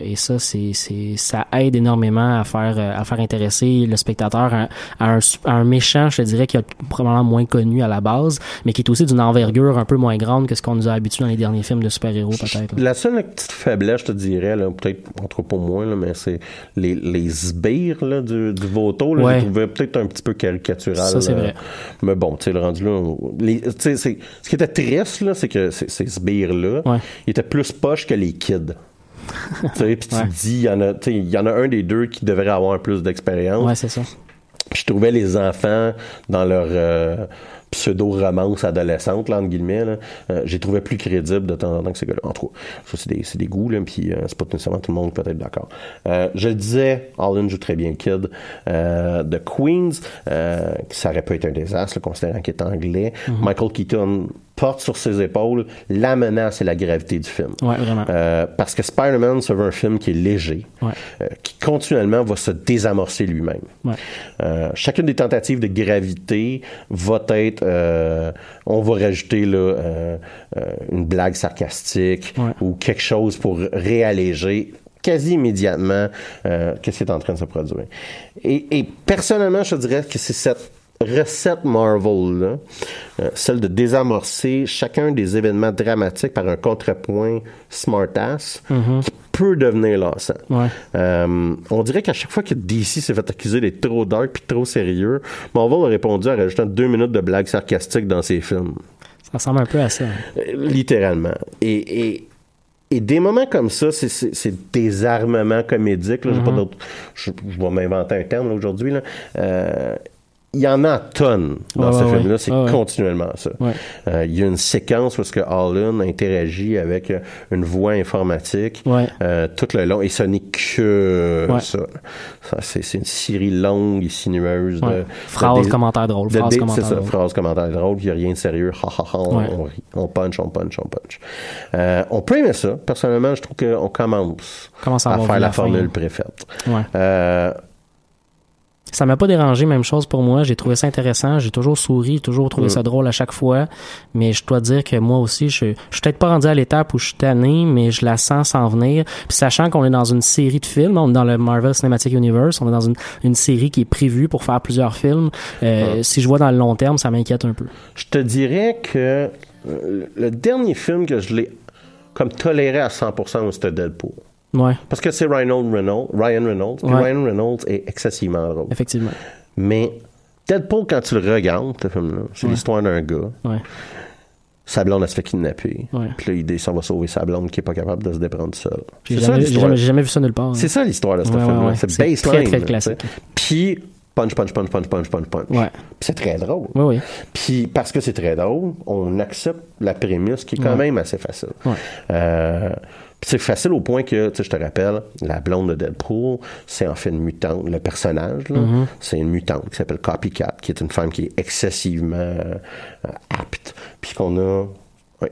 Speaker 3: et ça c'est ça aide énormément à faire à faire intéresser le spectateur à, à un, su- à un méchant, je te dirais qui est probablement moins connu à la base, mais qui est aussi d'une envergure un peu moins grande que ce qu'on nous a habitué dans les derniers films de super-héros peut-être.
Speaker 2: La seule petite faiblesse, je te dirais, peut-être, en tout cas pour moi, là, mais c'est les, les sbires là, du, du Voto. Là,
Speaker 3: Ouais.
Speaker 2: Je les trouvais peut-être un petit peu caricatural.
Speaker 3: Ça, c'est vrai.
Speaker 2: Mais bon, tu sais, le rendu là. les- c'est- ce qui était triste, là, c'est que ces, ces sbires-là,
Speaker 3: Ouais.
Speaker 2: ils étaient plus poches que les kids. [laughs] tu sais, puis tu
Speaker 3: Ouais.
Speaker 2: dis, il y en a, il y en a un des deux qui devrait avoir plus d'expérience.
Speaker 3: Ouais, c'est ça.
Speaker 2: Puis je trouvais les enfants dans leur euh, pseudo-romance adolescente, là, entre guillemets, là, euh, j'ai trouvé plus crédible de temps en temps que ces gars-là. En tout cas, ça, c'est des, c'est des goûts, là, puis euh, c'est pas nécessairement tout le monde qui peut être d'accord. Je le disais, Holland joue très bien le kid. Euh, The Queens, euh, ça aurait pu être un désastre, là, considérant qu'il est anglais. Michael Keaton porte sur ses épaules la menace et la gravité du film.
Speaker 3: Ouais, vraiment.
Speaker 2: Euh, parce que Spider-Man, veut un film qui est léger,
Speaker 3: Ouais.
Speaker 2: euh, qui continuellement va se désamorcer lui-même.
Speaker 3: Ouais.
Speaker 2: Euh, chacune des tentatives de gravité va être, on va rajouter là, une blague sarcastique ou quelque chose pour réalléger quasi immédiatement qu'est-ce qui est en train de se produire. Et, et personnellement, je dirais que c'est cette recette Marvel-là, euh, celle de désamorcer chacun des événements dramatiques par un contrepoint smartass, qui peut devenir lassant.
Speaker 3: Ouais.
Speaker 2: Euh, on dirait qu'à chaque fois que DC s'est fait accuser d'être trop dark puis trop sérieux, Marvel a répondu en rajoutant deux minutes de blagues sarcastiques dans ses films.
Speaker 3: Ça ressemble un peu à ça.
Speaker 2: Euh, Littéralement. Et, et, et des moments comme ça, c'est- des armements comédiques. là. Pas
Speaker 3: Mhm.
Speaker 2: d'autre. Je, je vais m'inventer un terme aujourd'hui. Euh, il y en a tonnes dans ce
Speaker 3: ouais,
Speaker 2: film-là. C'est continuellement ça.
Speaker 3: Ouais.
Speaker 2: Euh, il y a une séquence où ce que Holland interagit avec euh, une voix informatique
Speaker 3: Ouais.
Speaker 2: euh, tout le long et ce n'est que ça. Ça, c'est une série longue et sinueuse de,
Speaker 3: Phrases, commentaires drôles,
Speaker 2: de
Speaker 3: phrases, commentaires
Speaker 2: C'est ça,
Speaker 3: drôles.
Speaker 2: phrases, commentaires drôles, il n'y a rien de sérieux. Ha, ha, ha, on, on rit, on punch, on punch, on punch. Euh, on peut aimer ça. Personnellement, je trouve qu'on commence,
Speaker 3: Commence à
Speaker 2: faire la
Speaker 3: la
Speaker 2: formule préfète.
Speaker 3: Ça m'a pas dérangé, même chose pour moi. J'ai trouvé ça intéressant. J'ai toujours souri, toujours trouvé ça drôle à chaque fois. Mais je dois dire que moi aussi, je, je suis peut-être pas rendu à l'étape où je suis tanné, mais je la sens s'en venir. Puis sachant qu'on est dans une série de films, on est dans le Marvel Cinematic Universe, on est dans une, une série qui est prévue pour faire plusieurs films. Euh, Si je vois dans le long terme, ça m'inquiète un peu.
Speaker 2: je te dirais que euh, le dernier film que je l'ai comme toléré à 100%, c'était Deadpool.
Speaker 3: Ouais,
Speaker 2: Parce que c'est Ryan Reynolds, Ryan Reynolds.
Speaker 3: Ouais.
Speaker 2: Ryan Reynolds est excessivement drôle.
Speaker 3: effectivement.
Speaker 2: Mais Deadpool, quand tu le regardes, ce film-là, c'est
Speaker 3: Ouais.
Speaker 2: l'histoire d'un gars
Speaker 3: Ouais.
Speaker 2: sa blonde, elle se fait kidnapper.
Speaker 3: Ouais.
Speaker 2: Puis là, il descend, va sauver sa blonde qui est pas capable de se déprendre seule.
Speaker 3: J'ai jamais, jamais, vu ça nulle part. hein.
Speaker 2: C'est ça l'histoire de ce film-là.
Speaker 3: ouais.
Speaker 2: C'est baseline.
Speaker 3: très, très classique.
Speaker 2: Puis, punch, punch, punch, punch, punch, punch, punch.
Speaker 3: Ouais.
Speaker 2: Puis c'est très drôle.
Speaker 3: Oui, oui.
Speaker 2: Puis parce que c'est très drôle, on accepte la prémisse qui est quand
Speaker 3: Ouais.
Speaker 2: même assez facile.
Speaker 3: Ouais.
Speaker 2: Euh, c'est facile au point que, tu sais, je te rappelle, la blonde de Deadpool, c'est en fait une mutante. Le personnage, là,
Speaker 3: Mm-hmm.
Speaker 2: c'est une mutante qui s'appelle Copycat, qui est une femme qui est excessivement euh, apte. Puis qu'on a euh,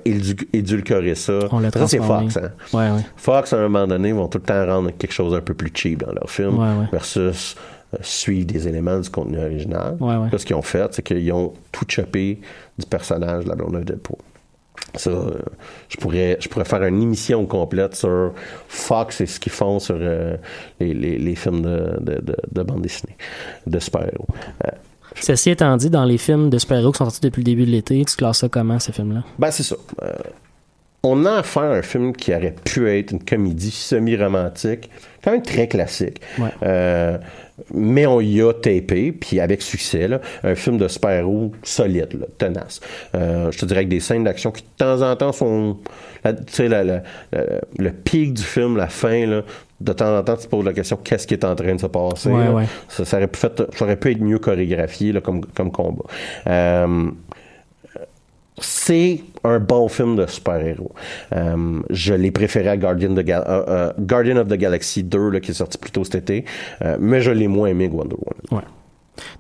Speaker 2: édu- édulcoré ça.
Speaker 3: On l'a
Speaker 2: ça, c'est. Fox, hein?
Speaker 3: Ouais, ouais.
Speaker 2: Fox, à un moment donné, vont tout le temps rendre quelque chose un peu plus cheap dans leur film
Speaker 3: Ouais,
Speaker 2: versus euh, suivre des éléments du contenu original. Là, ce qu'ils ont fait, c'est qu'ils ont tout chopé du personnage de la blonde de Deadpool. Ça, euh, je pourrais, je pourrais faire une émission complète sur Fox et ce qu'ils font sur euh, les, les, les films de, de, de, de bande dessinée, de super-héros. Euh,
Speaker 3: Ceci étant dit, dans les films de super-héros qui sont sortis depuis le début de l'été, tu classes ça comment, ces films-là?
Speaker 2: Ben, c'est ça. Euh, on a affaire à un film qui aurait pu être une comédie semi-romantique, quand même très classique.
Speaker 3: Ouais.
Speaker 2: Euh, mais on y a tapé, puis avec succès, là, un film de super-héros solide, là, tenace. Euh, je te dirais avec des scènes d'action qui, de temps en temps, sont... Tu sais, le pic du film, la fin, là, de temps en temps, tu te poses la question qu'est-ce qui est en train de se passer.
Speaker 3: Ouais, ouais.
Speaker 2: Ça, ça aurait pu fait- ça aurait pu être mieux chorégraphié là, comme, comme combat. Euh, c'est un bon film de super-héros. Euh, je l'ai préféré à Guardian, euh, euh, of the Galaxy 2, là, qui est sorti plus tôt cet été, mais je l'ai moins aimé que Wonder Woman.
Speaker 3: Ouais.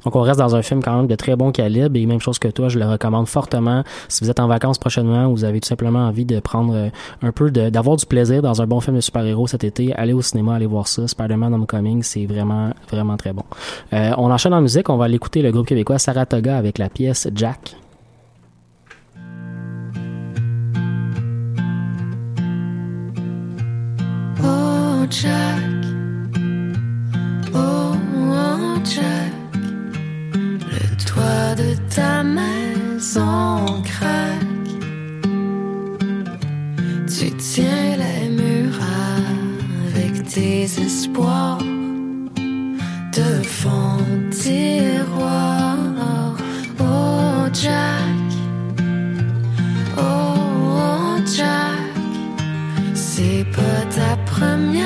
Speaker 3: Donc, on reste dans un film quand même de très bon calibre et même chose que toi, je le recommande fortement. Si vous êtes en vacances prochainement ou vous avez tout simplement envie de prendre un peu d'avoir du plaisir dans un bon film de super-héros cet été, allez au cinéma, allez voir ça. Spider-Man Homecoming, c'est vraiment, vraiment très bon. On enchaîne en musique. On va aller écouter le groupe québécois Saratoga avec la pièce Jack.
Speaker 5: Jack, oh, oh Jack, le toit de ta maison craque. Tu tiens les murs avec tes espoirs de fond tiroir. Oh Jack, oh, oh Jack. C'est pas ta première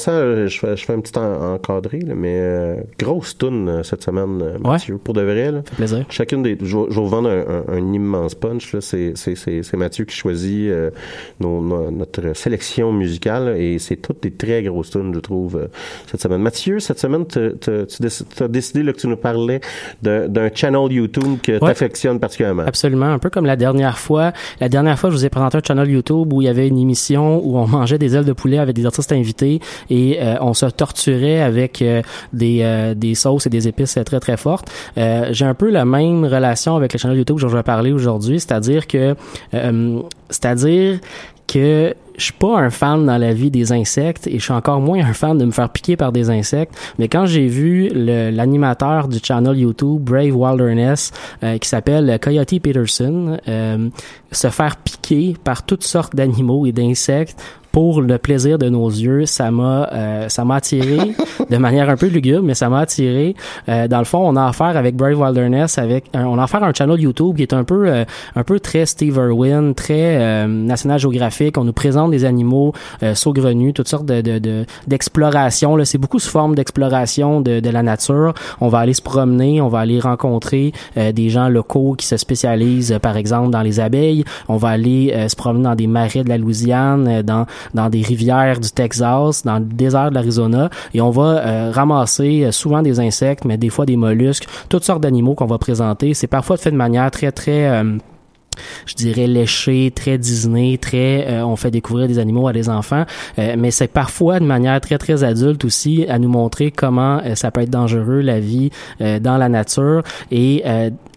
Speaker 2: passant, euh, je fais, je fais un petit en- encadré, là, mais euh, grosse toune euh, cette semaine, euh, Mathieu, pour de vrai. Là.
Speaker 3: plaisir.
Speaker 2: Chacune des, je, vais- je vais vous vendre un, un- un immense punch. C'est, c'est, c'est, c'est Mathieu qui choisit euh, nos- nos- notre sélection musicale et c'est toutes des très grosses tunes, je trouve, cette semaine. Mathieu, cette semaine, tu as décidé là, que tu nous parlais d'un channel YouTube que tu
Speaker 3: Ouais.
Speaker 2: affectionnes particulièrement.
Speaker 3: Absolument, un peu comme la dernière fois. La dernière fois, je vous ai présenté un channel YouTube où il y avait une émission où on [laughs] mangeait des ailes de poulet avec des artistes invités et euh, on se torturait avec euh, des, euh, des sauces et des épices très très fortes. J'ai un peu la même relation avec le channel YouTube dont je vais parler aujourd'hui, c'est-à-dire que, c'est-à-dire que je suis pas un fan dans la vie des insectes et je suis encore moins un fan de me faire piquer par des insectes. Mais quand j'ai vu l'animateur du channel YouTube Brave Wilderness euh, qui s'appelle Coyote Peterson euh, se faire piquer par toutes sortes d'animaux et d'insectes pour le plaisir de nos yeux, ça m'a euh, ça m'a attiré de manière un peu lugubre, mais ça m'a attiré. Euh, dans le fond, on a affaire avec Brave Wilderness, avec un- on a affaire à un channel YouTube qui est un peu euh, un peu très Steve Irwin, très euh, National Geographic. On nous présente des animaux euh, saugrenus, toutes sortes de de- de- d'exploration. là, c'est beaucoup sous forme d'exploration de, de la nature. On va aller se promener, on va aller rencontrer euh, des gens locaux qui se spécialisent, par exemple, dans les abeilles. On va aller se promener dans des marais de la Louisiane, dans dans des rivières du Texas, dans le désert de l'Arizona, et on va euh, ramasser euh, souvent des insectes, mais des fois des mollusques, toutes sortes d'animaux qu'on va présenter. C'est parfois fait de manière très très euh, je dirais léché, très Disney, très euh, on fait découvrir des animaux à des enfants, euh, mais c'est parfois de manière très très adulte aussi à nous montrer comment euh, ça peut être dangereux la vie euh, dans la nature. Et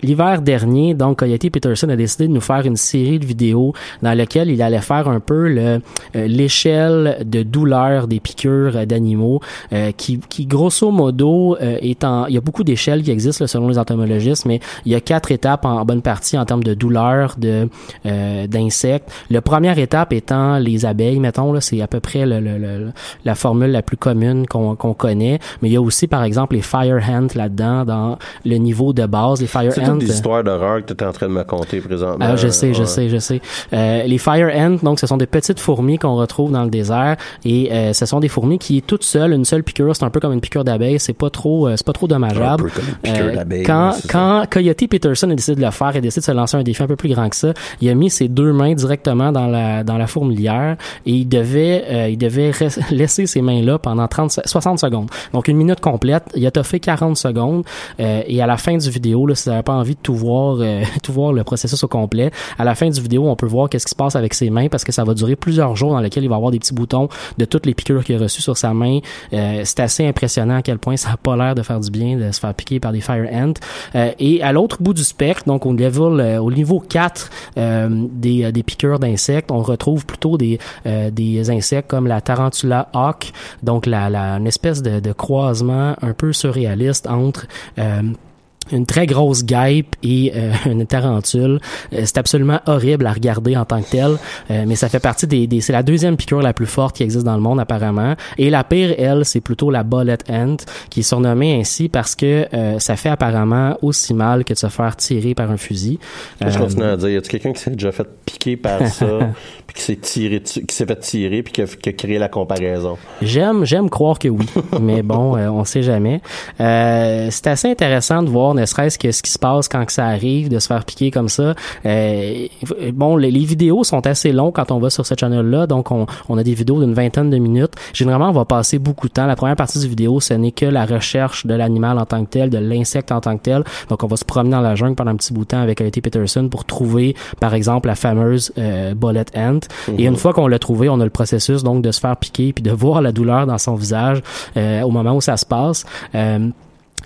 Speaker 3: L'hiver dernier, donc, Coyote Peterson a décidé de nous faire une série de vidéos dans lesquelles il allait faire un peu le, euh, l'échelle de douleur des piqûres euh, d'animaux, euh, qui, qui grosso modo euh, est en, il y a beaucoup d'échelles qui existent là, selon les entomologistes, mais il y a quatre étapes en, bonne partie en termes de douleur de euh, d'insectes. La première étape étant les abeilles, mettons là, c'est à peu près le, le- le- la formule la plus commune qu'on qu'on connaît, mais il y a aussi par exemple les fire ants là-dedans dans le niveau de base, les fire ants.
Speaker 2: Toutes des histoires d'horreur que tu étais en train de me conter présentement.
Speaker 3: Ah, je sais, je
Speaker 2: Ouais.
Speaker 3: sais, je sais. Euh, les fire ants, donc, ce sont des petites fourmis qu'on retrouve dans le désert et euh, ce sont des fourmis qui toutes seules, une seule piqûre, c'est un peu comme une piqûre d'abeille, c'est pas trop, euh, c'est pas trop dommageable.
Speaker 2: Un peu comme une piqûre d'abeille,
Speaker 3: quand quand Coyote Peterson a décidé de le faire et décidé de se lancer un défi un peu plus grand que ça, il a mis ses deux mains directement dans la dans la fourmilière et il devait euh, il devait [laughs] laisser ses mains là pendant 30 se- 60 secondes. Donc une minute complète, il a toffé 40 secondes euh, et à la fin du vidéo là, si vous n'avez envie de tout voir euh, [laughs] tout voir le processus au complet, à la fin du vidéo, on peut voir qu'est-ce qui se passe avec ses mains parce que ça va durer plusieurs jours dans lesquels il va avoir des petits boutons de toutes les piqûres qu'il a reçues sur sa main. Euh, c'est assez impressionnant à quel point ça a pas l'air de faire du bien de se faire piquer par des fire ants. Euh, et à l'autre bout du spectre, donc au level euh, au niveau 4 euh, des, euh, des piqûres d'insectes, on retrouve plutôt des des insectes comme la tarantula hawk, donc la, la une espèce de, de croisement un peu surréaliste entre euh, une très grosse guêpe et euh, [laughs] une tarentule. Euh, c'est absolument horrible à regarder en tant que tel, euh, mais ça fait partie des, des c'est la deuxième piqûre la plus forte qui existe dans le monde apparemment. Et la pire, elle, c'est plutôt la bullet ant, qui est surnommée ainsi parce que euh, ça fait apparemment aussi mal que de se faire tirer par un fusil.
Speaker 2: Je
Speaker 3: Euh,
Speaker 2: continue à dire, y a-tu quelqu'un qui s'est déjà fait piquer par ça, [laughs] puis qui s'est tiré, qui s'est fait tirer, puis qui a, qui a créé la comparaison?
Speaker 3: J'aime, j'aime croire que oui, [laughs] mais bon, euh, on sait jamais. Euh, c'est assez intéressant de voir ne serait-ce que ce qui se passe quand que ça arrive, de se faire piquer comme ça. Euh, bon, les, les vidéos sont assez longues quand on va sur ce channel-là, donc on, on a des vidéos d'une vingtaine de minutes. Généralement, on va passer beaucoup de temps. La première partie du vidéo, ce n'est que la recherche de l'animal en tant que tel, de l'insecte en tant que tel. Donc, on va se promener dans la jungle pendant un petit bout de temps avec A.T. Peterson pour trouver, par exemple, la fameuse euh, bullet ant. Et une fois qu'on l'a trouvé, on a le processus donc de se faire piquer puis de [laughs] voir la douleur dans son visage euh, au moment où ça se passe. Euh,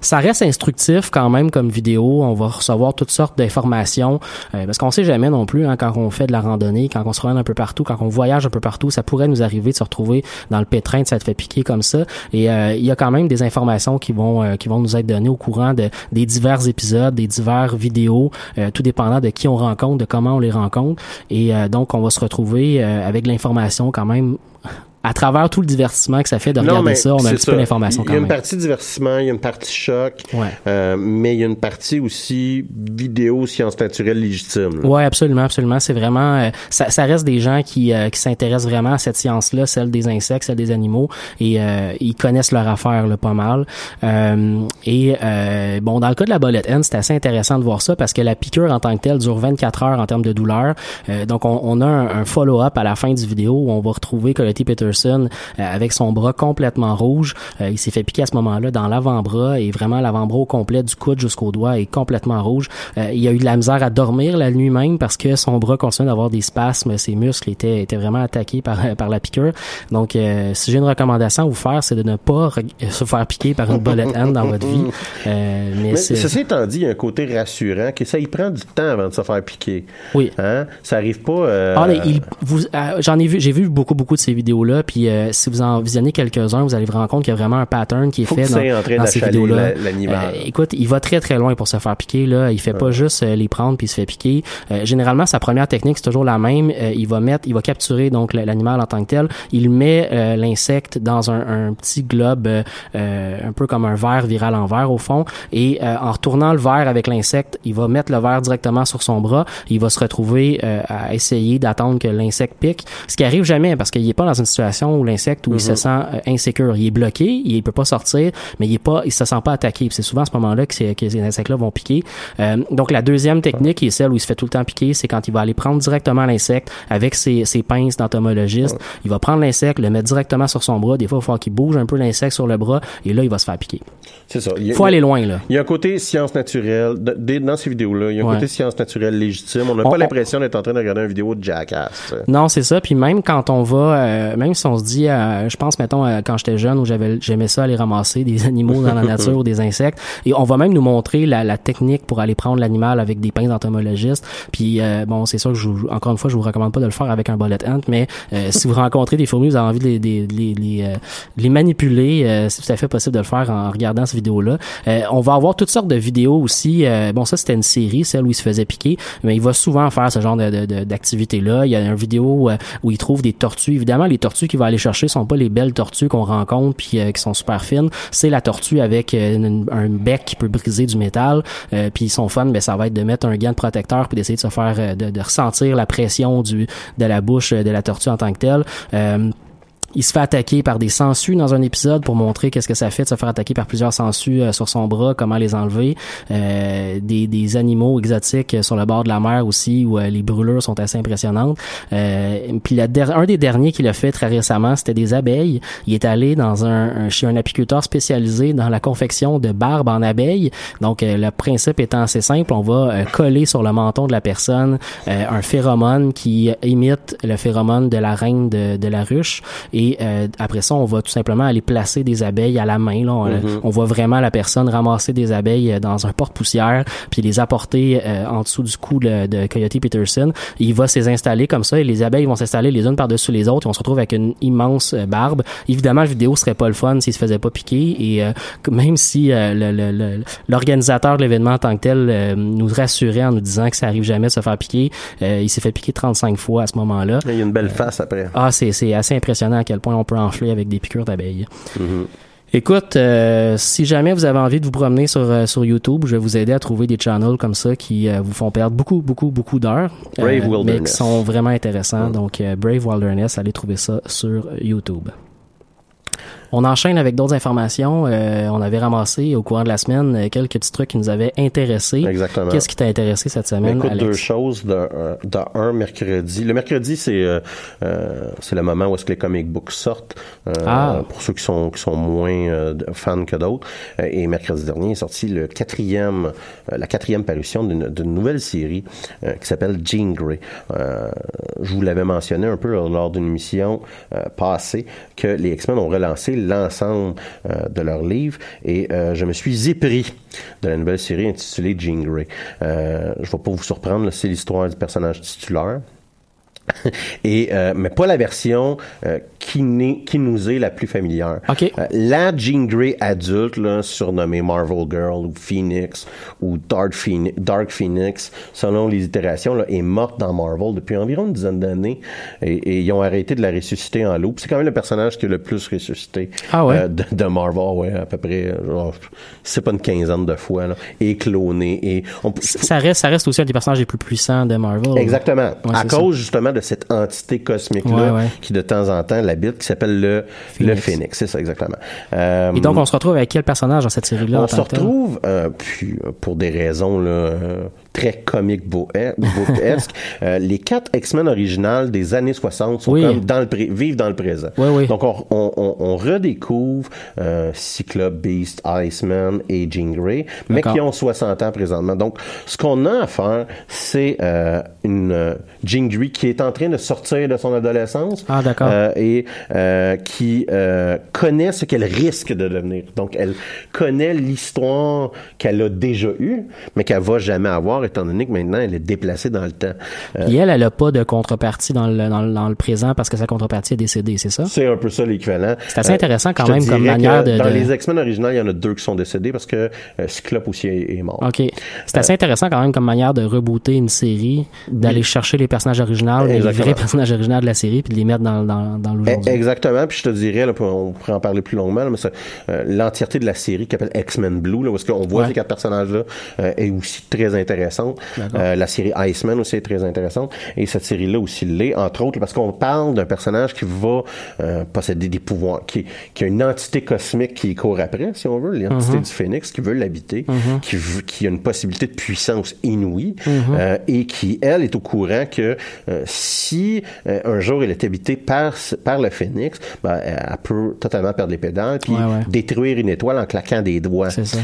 Speaker 3: ça reste instructif quand même comme vidéo. On va recevoir toutes sortes d'informations euh, parce qu'on sait jamais non plus hein, quand on fait de la randonnée, quand on se promène un peu partout, quand on voyage un peu partout, ça pourrait nous arriver de se retrouver dans le pétrin, de s'être fait piquer comme ça. Et euh, il y a quand même des informations qui vont euh, qui vont nous être données au courant de des divers épisodes, des divers vidéos, tout dépendant de qui on rencontre, de comment on les rencontre. Et donc on va se retrouver avec l'information quand même à travers tout le divertissement que ça fait de
Speaker 2: Non,
Speaker 3: regarder ça, on a un petit peu d'informations
Speaker 2: Il
Speaker 3: quand
Speaker 2: y a une
Speaker 3: même.
Speaker 2: partie divertissement, il y a une partie choc,
Speaker 3: Ouais.
Speaker 2: euh, mais il y a une partie aussi vidéo sciences naturelles légitimes.
Speaker 3: Ouais, absolument, absolument. C'est vraiment, euh, ça, ça reste des gens qui, euh, qui s'intéressent vraiment à cette science-là, celle des insectes, celle des animaux, et euh, ils connaissent leur affaire là, pas mal. Euh, et euh, bon, dans le cas de la bolette N, c'est assez intéressant de voir ça parce que la piqûre en tant que telle dure 24 heures en termes de douleur. Euh, donc, on, on a un, un follow-up à la fin du vidéo où on va retrouver Colette Peterson euh, avec son bras complètement rouge. Euh, il s'est fait piquer à ce moment-là dans l'avant-bras et vraiment l'avant-bras au complet du coude jusqu'au doigt est complètement rouge. Euh, il a eu de la misère à dormir la nuit même parce que son bras continuait d'avoir des spasmes, ses muscles étaient, étaient vraiment attaqués par, [laughs] par la piqûre. Donc, euh, si j'ai une recommandation à vous faire, c'est de ne pas se faire piquer par une bullet end dans votre vie. Euh, mais
Speaker 2: ceci étant dit, il y a un côté rassurant que ça y prend du temps avant de se faire piquer.
Speaker 3: Oui.
Speaker 2: Hein? Ça arrive pas. euh,
Speaker 3: Ah, il, j'en ai vu, j'ai vu beaucoup, beaucoup de ces vidéos-là. Puis euh, si vous en visionnez quelques-uns, vous allez vous rendre compte qu'il y a vraiment un pattern qui est
Speaker 2: Faut
Speaker 3: fait dans, dans ces vidéos-là. Euh, écoute, il va très très loin pour se faire piquer. Là, il fait pas juste euh, les prendre puis il se fait piquer. Euh, généralement, sa première technique c'est toujours la même. Euh, il va mettre, il va capturer donc l'animal en tant que tel. Il met euh, l'insecte dans un, un petit globe, un peu comme un verre viral en verre au fond, et euh, en retournant le verre avec l'insecte, il va mettre le verre directement sur son bras. Il va se retrouver à essayer d'attendre que l'insecte pique. Ce qui arrive jamais parce qu'il est pas dans une situation où l'insecte où il se sent euh, insécure. Il est bloqué, il peut pas sortir, mais il est pas, il se sent pas attaqué. C'est souvent à ce moment-là que, ces insectes-là vont piquer. Euh, donc la deuxième technique, qui est celle où il se fait tout le temps piquer, c'est quand il va aller prendre directement l'insecte avec ses, ses pinces d'entomologiste. Il va prendre l'insecte, le mettre directement sur son bras. Des fois, il va falloir qu'il bouge un peu l'insecte sur le bras et là, il va se faire piquer.
Speaker 2: C'est ça. Il a-
Speaker 3: Faut aller loin là.
Speaker 2: Il y a un côté science naturelle dans ces vidéos-là. Il y a un
Speaker 3: Ouais.
Speaker 2: côté science naturelle légitime. On n'a pas
Speaker 3: on-
Speaker 2: l'impression d'être en train de regarder une vidéo de Jackass.
Speaker 3: Non, c'est ça. Puis même quand on va, euh, même si on se dit, euh, je pense, mettons, euh, quand j'étais jeune, où j'avais, j'aimais ça aller ramasser des [laughs] animaux dans la [laughs] nature ou des insectes, et on va même nous montrer la, la technique pour aller prendre l'animal avec des pinces d'entomologiste. Puis euh, bon, c'est sûr que je encore une fois, je vous recommande pas de le faire avec un bullet ant, mais euh, si vous rencontrez des fourmis, vous avez envie de les, de les, de les, euh, de les manipuler, euh, c'est tout à fait possible de le faire en regardant cette vidéo-là. Euh, on va avoir toutes sortes de vidéos aussi. Euh, bon, ça c'était une série, celle où il se faisait piquer, mais il va souvent faire ce genre de, d'activité-là. Il y a une vidéo où il trouve des tortues. Évidemment, les tortues qu'il va aller chercher sont pas les belles tortues qu'on rencontre puis euh, qui sont super fines. C'est la tortue avec euh, un bec qui peut briser du métal. Euh, puis son fun, ben ça va être de mettre un gant de protecteur puis d'essayer de se faire euh, de, de ressentir la pression du de la bouche de la tortue en tant que telle. Il se fait attaquer par des sangsues dans un épisode pour montrer qu'est-ce que ça fait de se faire attaquer par plusieurs sangsues euh, sur son bras, comment les enlever. Euh, des, des animaux exotiques euh, sur le bord de la mer aussi où euh, les brûlures sont assez impressionnantes. Puis la un des derniers qu'il a fait très récemment, c'était des abeilles. Il est allé dans un, chez un apiculteur spécialisé dans la confection de barbes en abeilles. Donc le principe étant assez simple, on va coller sur le menton de la personne un phéromone qui imite le phéromone de la reine de, de la ruche et euh, après ça on va tout simplement aller placer des abeilles à la main là. On, on voit vraiment la personne ramasser des abeilles euh, dans un porte-poussière puis les apporter euh, en dessous du cou de, de Coyote Peterson. Il va s'les installer comme ça et les abeilles vont s'installer les unes par-dessus les autres et on se retrouve avec une immense euh, barbe. Évidemment la vidéo serait pas le fun s'il se faisait pas piquer et euh, même si euh, le- le- le- l'organisateur de l'événement en tant que tel euh, nous rassurait en nous disant que ça arrive jamais de se faire piquer euh, il s'est fait piquer 35 fois à ce moment-là.
Speaker 2: Il y a une belle face après.
Speaker 3: ah, c'est, c'est assez impressionnant quel point on peut enfler avec des piqûres d'abeilles.
Speaker 2: Mm-hmm.
Speaker 3: Écoute, euh, si jamais vous avez envie de vous promener sur, euh, sur YouTube, je vais vous aider à trouver des channels comme ça qui euh, vous font perdre beaucoup, beaucoup, beaucoup d'heures. Mais qui sont vraiment intéressants. Donc, euh, Brave Wilderness, allez trouver ça sur YouTube. On enchaîne avec d'autres informations. Euh, on avait ramassé au courant de la semaine euh, quelques petits trucs qui nous avaient intéressés.
Speaker 2: Exactement.
Speaker 3: Qu'est-ce qui t'a intéressé cette semaine,
Speaker 2: Écoute,
Speaker 3: Alex?
Speaker 2: deux choses. De un, mercredi. Le mercredi, c'est euh, c'est le moment où est-ce que les comic books sortent. euh,
Speaker 3: Ah.
Speaker 2: Pour ceux qui sont, qui sont moins fans que d'autres. Et mercredi dernier est sorti le quatrième, la quatrième parution d'une d'une nouvelle série qui s'appelle Jean Grey. Je vous l'avais mentionné un peu lors, d'une émission passée que les X-Men ont relancé l'ensemble euh, de leurs livres et euh, je me suis épris de la nouvelle série intitulée Jean. Euh, je ne vais pas vous surprendre, c'est l'histoire du personnage titulaire. Et euh, mais pas la version euh, qui, nous est la plus familière.
Speaker 3: OK.
Speaker 2: Euh, la Jean Grey adulte, là, surnommée Marvel Girl ou Phoenix ou Dark Phoenix, Dark Phoenix selon les itérations, là, est morte dans Marvel depuis environ une dizaine d'années et, et ils ont arrêté de la ressusciter en loup. C'est quand même le personnage qui est le plus ressuscité
Speaker 3: Ah ouais?
Speaker 2: de, de Marvel, ouais, à peu près, c'est pas une quinzaine de fois, là, et cloné. Et on,
Speaker 3: Ça reste, ça reste aussi un des personnages les plus puissants de Marvel.
Speaker 2: Exactement.
Speaker 3: Ouais,
Speaker 2: à cause justement de cette entité cosmique-là
Speaker 3: Ouais, ouais.
Speaker 2: qui de temps en temps l'habite, qui s'appelle le le Phoenix. C'est ça exactement. Euh,
Speaker 3: Et donc, on se retrouve avec quel personnage dans cette série-là?
Speaker 2: on se retrouve, euh, puis euh, pour des raisons là, euh, très comiques bookesques, [laughs] euh, les quatre X-Men originales des années 60 sont
Speaker 3: Oui.
Speaker 2: comme dans le vivent dans le présent.
Speaker 3: Oui, oui.
Speaker 2: Donc on, on, on- on redécouvre euh, Cyclope, Beast, Iceman et Jean Grey, mais qui ont 60 ans présentement. Donc ce qu'on a à faire, c'est euh, une euh, Jean Grey qui est en train de sortir de son adolescence
Speaker 3: Ah, d'accord.
Speaker 2: euh, et qui connaît ce qu'elle risque de devenir. Donc, elle connaît l'histoire qu'elle a déjà eue, mais qu'elle va jamais avoir, étant donné que maintenant, elle est déplacée dans le temps. Euh,
Speaker 3: Puis elle, elle a pas de contrepartie dans le, dans le, dans le présent parce que sa contrepartie est décédée, c'est ça?
Speaker 2: c'est un peu ça l'équivalent.
Speaker 3: C'est assez intéressant quand
Speaker 2: te
Speaker 3: même comme manière de-
Speaker 2: Dans
Speaker 3: de-
Speaker 2: les X-Men originaux, il y en a deux qui sont décédés parce que euh, Cyclope aussi est, est mort.
Speaker 3: OK. C'est assez intéressant quand même comme manière de rebooter une série, d'aller chercher les personnages originaux, les vrais personnages originaux de la série, puis de les mettre dans, dans, dans
Speaker 2: Eh,
Speaker 3: l'aujourd'hui.
Speaker 2: Exactement, puis je te dirais, là, on pourrait en parler plus longuement, là, mais euh, l'entièreté de la série qui s'appelle X-Men Blue, là, où est-ce qu'on voit
Speaker 3: Ouais.
Speaker 2: ces quatre personnages-là, euh, est aussi très intéressante. Euh, la série Iceman aussi est très intéressante, et cette série-là aussi l'est, entre autres, parce qu'on parle d'un personnage qui va euh, posséder des pouvoirs, qui, qui a une entité cosmique qui court après, si on veut, l'entité
Speaker 3: Mhm.
Speaker 2: du Phénix, qui veut l'habiter,
Speaker 3: Mhm.
Speaker 2: qui, qui a une possibilité de puissance inouïe,
Speaker 3: Mhm.
Speaker 2: euh, et qui, elle, est au courant que si un jour elle est habitée par, par le phénix, ben, elle peut totalement perdre les pédales puis
Speaker 3: Ouais, ouais.
Speaker 2: détruire une étoile en claquant des doigts.
Speaker 3: Ça.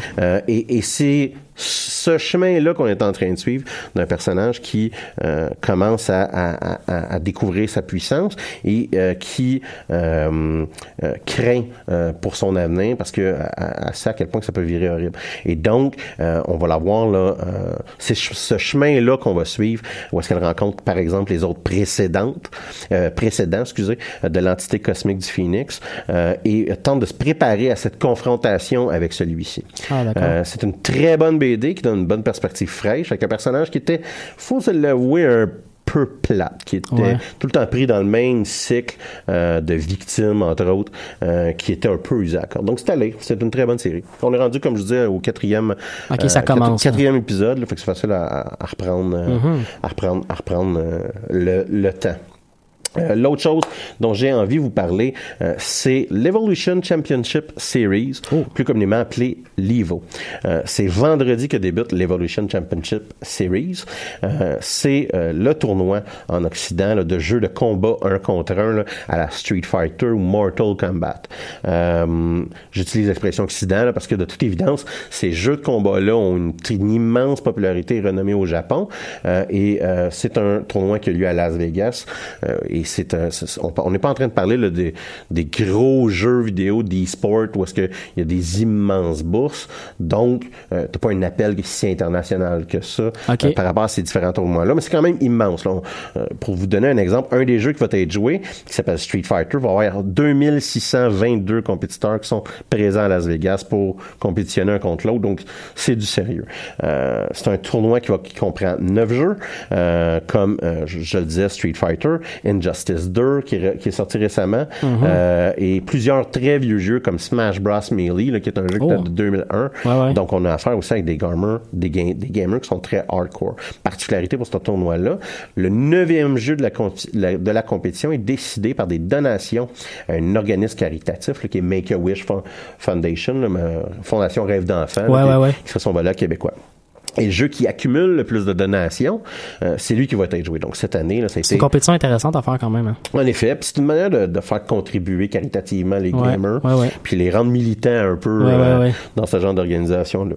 Speaker 2: Et et c'est ce chemin-là qu'on est en train de suivre d'un personnage qui euh, commence à, à- à- à découvrir sa puissance et euh, qui euh, craint pour son avenir parce que à, à sait à quel point que ça peut virer horrible. Et donc, on va la voir là, c'est ce chemin-là qu'on va suivre où est-ce qu'elle rencontre par exemple les autres précédentes, précédents, excusez, de l'entité cosmique du Phoenix et tente de se préparer à cette confrontation avec celui-ci.
Speaker 3: Ah,
Speaker 2: c'est une très bonne BD qui donne une bonne perspective fraîche avec un personnage qui était, faut se l'avouer, un peu plate, qui était
Speaker 3: Ouais.
Speaker 2: tout le temps pris dans le même cycle euh, de victimes, entre autres, euh, qui était un peu corde. Donc, c'est allé. C'est une très bonne série. On est rendu, comme je disais, au quatrième, euh,
Speaker 3: Ok, ça commence,
Speaker 2: quatrième épisode. Là, fait que c'est facile à, à reprendre, euh,
Speaker 3: Mhm.
Speaker 2: à reprendre, à reprendre euh, le, le temps. Euh, L'autre chose dont j'ai envie de vous parler, euh, c'est l'Evolution Championship Series, plus communément appelé l'EVO. Euh, c'est vendredi que débute l'Evolution Championship Series. C'est le tournoi en Occident là, de jeux de combat un contre un là, à la Street Fighter ou Mortal Kombat. J'utilise l'expression Occident là, parce que de toute évidence, ces jeux de combat-là ont une, une immense popularité renommée au Japon. Et c'est un tournoi qui a lieu à Las Vegas. Et c'est un, c'est- on n'est pas en train de parler là, des, des gros jeux vidéo d'e-sport où est-ce qu'il y a des immenses bourses. Donc, euh, t'as pas un appel si international que ça euh, par rapport à ces différents tournois-là. Mais c'est quand même immense. Là. On- euh, pour vous donner un exemple, un des jeux qui va être joué, qui s'appelle Street Fighter, va avoir 2622 compétiteurs qui sont présents à Las Vegas pour compétitionner un contre l'autre. Donc, c'est du sérieux. Euh, c'est un tournoi qui, va, qui comprend neuf jeux, comme je, je le disais, Street Fighter, Injustice, Injustice 2 qui est, qui est sorti récemment
Speaker 3: Mhm.
Speaker 2: euh, et plusieurs très vieux jeux comme Smash Bros Melee là, qui est un jeu qui
Speaker 3: Oh.
Speaker 2: date de 2001.
Speaker 3: Ouais, ouais.
Speaker 2: Donc on a affaire aussi avec des gamers, des, ga- des gamers qui sont très hardcore. Particularité pour ce tournoi-là, le neuvième jeu de la, de la compétition est décidé par des donations à un organisme caritatif là, qui est Make-A-Wish Fo- Foundation, là, ma- Fondation Rêve d'enfant, là,
Speaker 3: Ouais,
Speaker 2: qui,
Speaker 3: ouais, ouais.
Speaker 2: qui serait son volet québécois. Et le jeu qui accumule le plus de donations, euh, c'est lui qui va être joué. Donc cette année, là, ça a
Speaker 3: C'est une compétition intéressante à faire quand même. hein.
Speaker 2: en effet, c'est une manière de, de faire contribuer caritativement les
Speaker 3: Ouais,
Speaker 2: gamers,
Speaker 3: ouais, ouais.
Speaker 2: puis les rendre militants un peu
Speaker 3: Ouais,
Speaker 2: euh,
Speaker 3: ouais, ouais.
Speaker 2: dans ce genre d'organisation-là.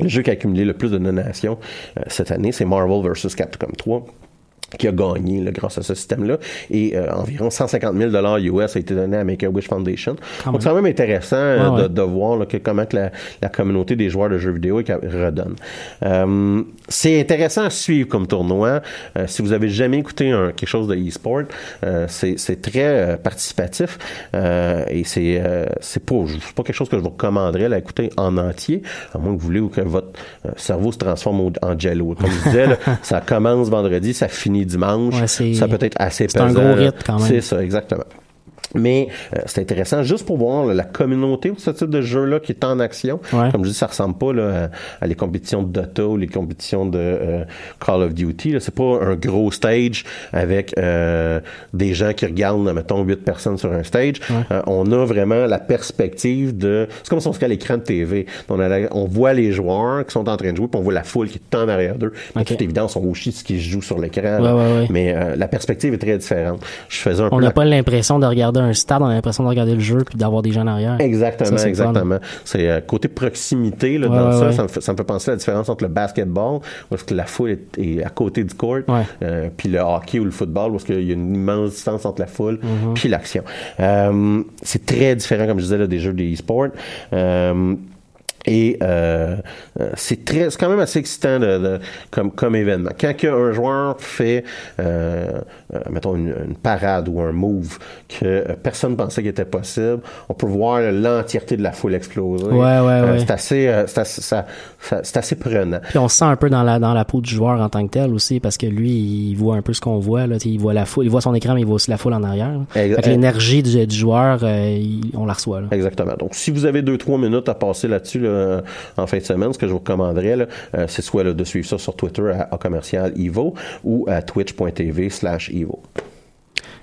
Speaker 2: Le jeu qui a accumulé le plus de donations euh, cette année, c'est Marvel vs. Capcom 3 qui a gagné là, grâce à ce système-là. Et euh, environ 150 000 US a été donné à Make-A-Wish Foundation.
Speaker 3: Quand
Speaker 2: Donc, c'est quand même intéressant euh,
Speaker 3: Ouais,
Speaker 2: de,
Speaker 3: ouais.
Speaker 2: de voir là, que, comment que la, la communauté des joueurs de jeux vidéo redonne. Euh, c'est intéressant à suivre comme tournoi. Euh, si vous avez jamais écouté un, quelque chose de e-sport, euh, c'est c'est très euh, participatif euh, et c'est euh, c'est pas c'est pas quelque chose que je vous recommanderais à écouter en entier, à moins que vous voulez ou que votre cerveau se transforme en jello. Comme je disais, là, [laughs] ça commence vendredi, ça finit dimanche.
Speaker 3: Ouais,
Speaker 2: ça peut être assez
Speaker 3: c'est un
Speaker 2: pesant,
Speaker 3: gros rythme quand même.
Speaker 2: C'est ça, exactement. Mais euh, c'est intéressant juste pour voir là, la communauté de ce type de jeu-là qui est en action.
Speaker 3: Ouais.
Speaker 2: Comme je dis, ça ressemble pas là, à, à les compétitions de Dota ou les compétitions de euh, Call of Duty. C'est pas un gros stage avec euh, des gens qui regardent, mettons, huit personnes sur un stage. Euh, on a vraiment la perspective de... C'est comme si on se à l'écran de TV. On, a la- on voit les joueurs qui sont en train de jouer, puis on voit la foule qui est en arrière d'eux. De
Speaker 3: Ok.
Speaker 2: toute évidence, on voit aussi ce qui se joue sur l'écran.
Speaker 3: Ouais, ouais, ouais.
Speaker 2: Mais euh, la perspective est très différente. Je faisais un
Speaker 3: On n'a
Speaker 2: la-
Speaker 3: pas l'impression de regarder un stade, on a l'impression de regarder le jeu puis d'avoir des gens en arrière.
Speaker 2: Exactement,
Speaker 3: Ça,
Speaker 2: exactement. C'est euh, côté proximité là,
Speaker 3: Ouais,
Speaker 2: dans
Speaker 3: ouais,
Speaker 2: ça,
Speaker 3: ouais.
Speaker 2: ça me, fait, ça me fait penser à la différence entre le basketball, où est-ce que la foule est, est à côté du court, euh, puis le hockey ou le football, où est-ce qu'il y a une immense distance entre la foule
Speaker 3: Mm-hmm.
Speaker 2: puis l'action. Euh, c'est très différent, comme je disais, là, des jeux de e-sport. Et euh, euh, c'est très, c'est quand même assez excitant de, de- comme comme événement. Quand un joueur fait, euh, euh, mettons une, une parade ou un move que euh, personne pensait qu'il était possible, on peut voir l'entièreté de la foule exploser.
Speaker 3: Ouais, ouais, ouais.
Speaker 2: C'est assez, c'est assez, ça- ça- c'est assez prenant.
Speaker 3: Puis on se sent un peu dans la dans la peau du joueur en tant que tel aussi parce que lui il voit un peu ce qu'on voit là, il voit la foule, il voit son écran mais il voit aussi la foule en arrière. que l'énergie du, du joueur euh, il- on la reçoit là.
Speaker 2: Exactement. Donc, si vous avez deux, trois minutes à passer là-dessus là, en fin de semaine, ce que je vous recommanderais, euh, c'est soit de suivre ça sur Twitter à, à commercial Evo ou à twitch.tv slash Evo.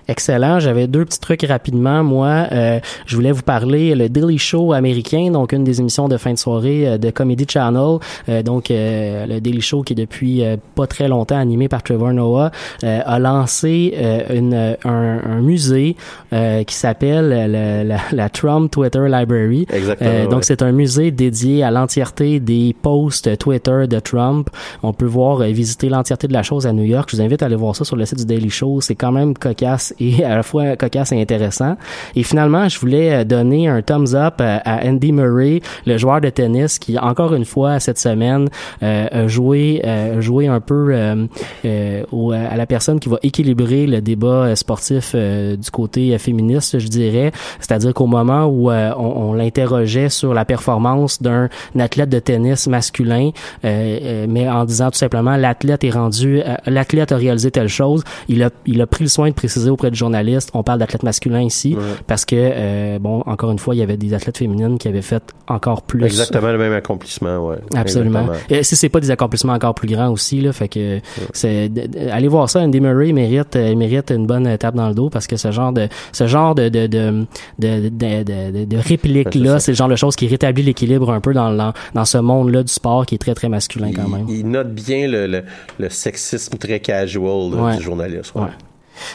Speaker 3: Excellent. J'avais deux petits trucs rapidement. Moi, euh, je voulais vous parler le Daily Show américain, donc une des émissions de fin de soirée euh, de Comedy Channel. Euh, donc euh, le Daily Show qui est depuis euh, pas très longtemps animé par Trevor Noah euh, a lancé euh, une, un, un musée euh, qui s'appelle le- la, la Trump Twitter Library.
Speaker 2: Exactement,
Speaker 3: Euh,
Speaker 2: ouais.
Speaker 3: donc c'est un musée dédié à l'entièreté des posts Twitter de Trump. On peut voir visiter l'entièreté de la chose à New York. Je vous invite à aller voir ça sur le site du Daily Show. C'est quand même cocasse et à la fois cocasse et intéressant. Et finalement, je voulais euh, donner un thumbs up à, à Andy Murray, le joueur de tennis qui encore une fois cette semaine euh, a joué euh, joué un peu euh, euh, au- à la personne qui va équilibrer le débat euh, sportif euh, du côté euh, féministe, je dirais. C'est-à-dire qu'au moment où euh, on, l'interrogeait sur la performance d'un athlète de tennis masculin, euh, euh, mais en disant tout simplement l'athlète est rendu, euh, l'athlète a réalisé telle chose, il a, il a pris le soin de préciser auprès du journaliste, on parle d'athlète masculin ici, parce que euh, bon, encore une fois, il y avait des athlètes féminines qui avaient fait encore plus.
Speaker 2: Exactement le même accomplissement, ouais.
Speaker 3: Absolument.
Speaker 2: Exactement.
Speaker 3: Et si c'est pas des accomplissements encore plus grands aussi là, fait que c'est allez voir ça. Andy Murray mérite euh, mérite une bonne tape dans le dos parce que ce genre de ce genre de de de de, de, de, de- de réplique
Speaker 2: Ouais, c'est
Speaker 3: là,
Speaker 2: ça.
Speaker 3: c'est le genre de choses qui rétablit l'équilibre un peu dans dans, dans ce monde là du sport qui est très très masculin quand même.
Speaker 2: Il, il note bien le, le, le sexisme très casual là, du journaliste. ouais.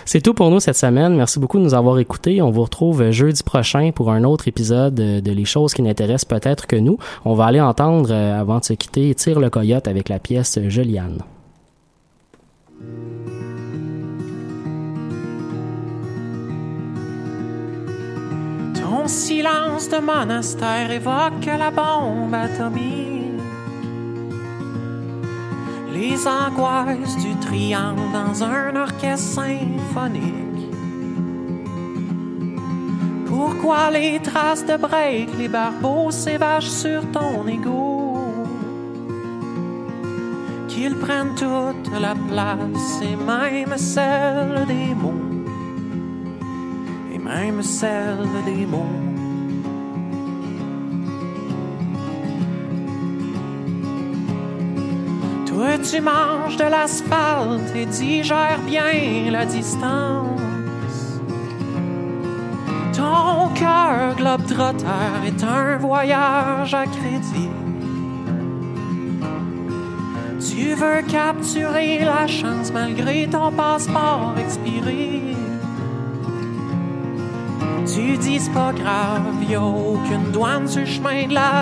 Speaker 3: C'est tout pour nous cette semaine. Merci beaucoup de nous avoir écoutés. On vous retrouve jeudi prochain pour un autre épisode de de Les choses qui n'intéressent peut-être que nous. On va aller entendre, euh, avant de se quitter, Tire le coyote avec la pièce Juliane.
Speaker 6: Ton silence de monastère évoque la bombe atomique. Les angoisses du triangle dans un orchestre symphonique. Pourquoi les traces de break, les barbeaux s'évachent sur ton égo? Qu'ils prennent toute la place et même celle des mots. même celle des mots. Tu manges de l'asphalte et digères bien la distance. Ton cœur globe-trotteur est un voyage à crédit. Tu veux capturer la chance malgré ton passeport expiré. Tu dis pas grave, y'a aucune douane sur le chemin de la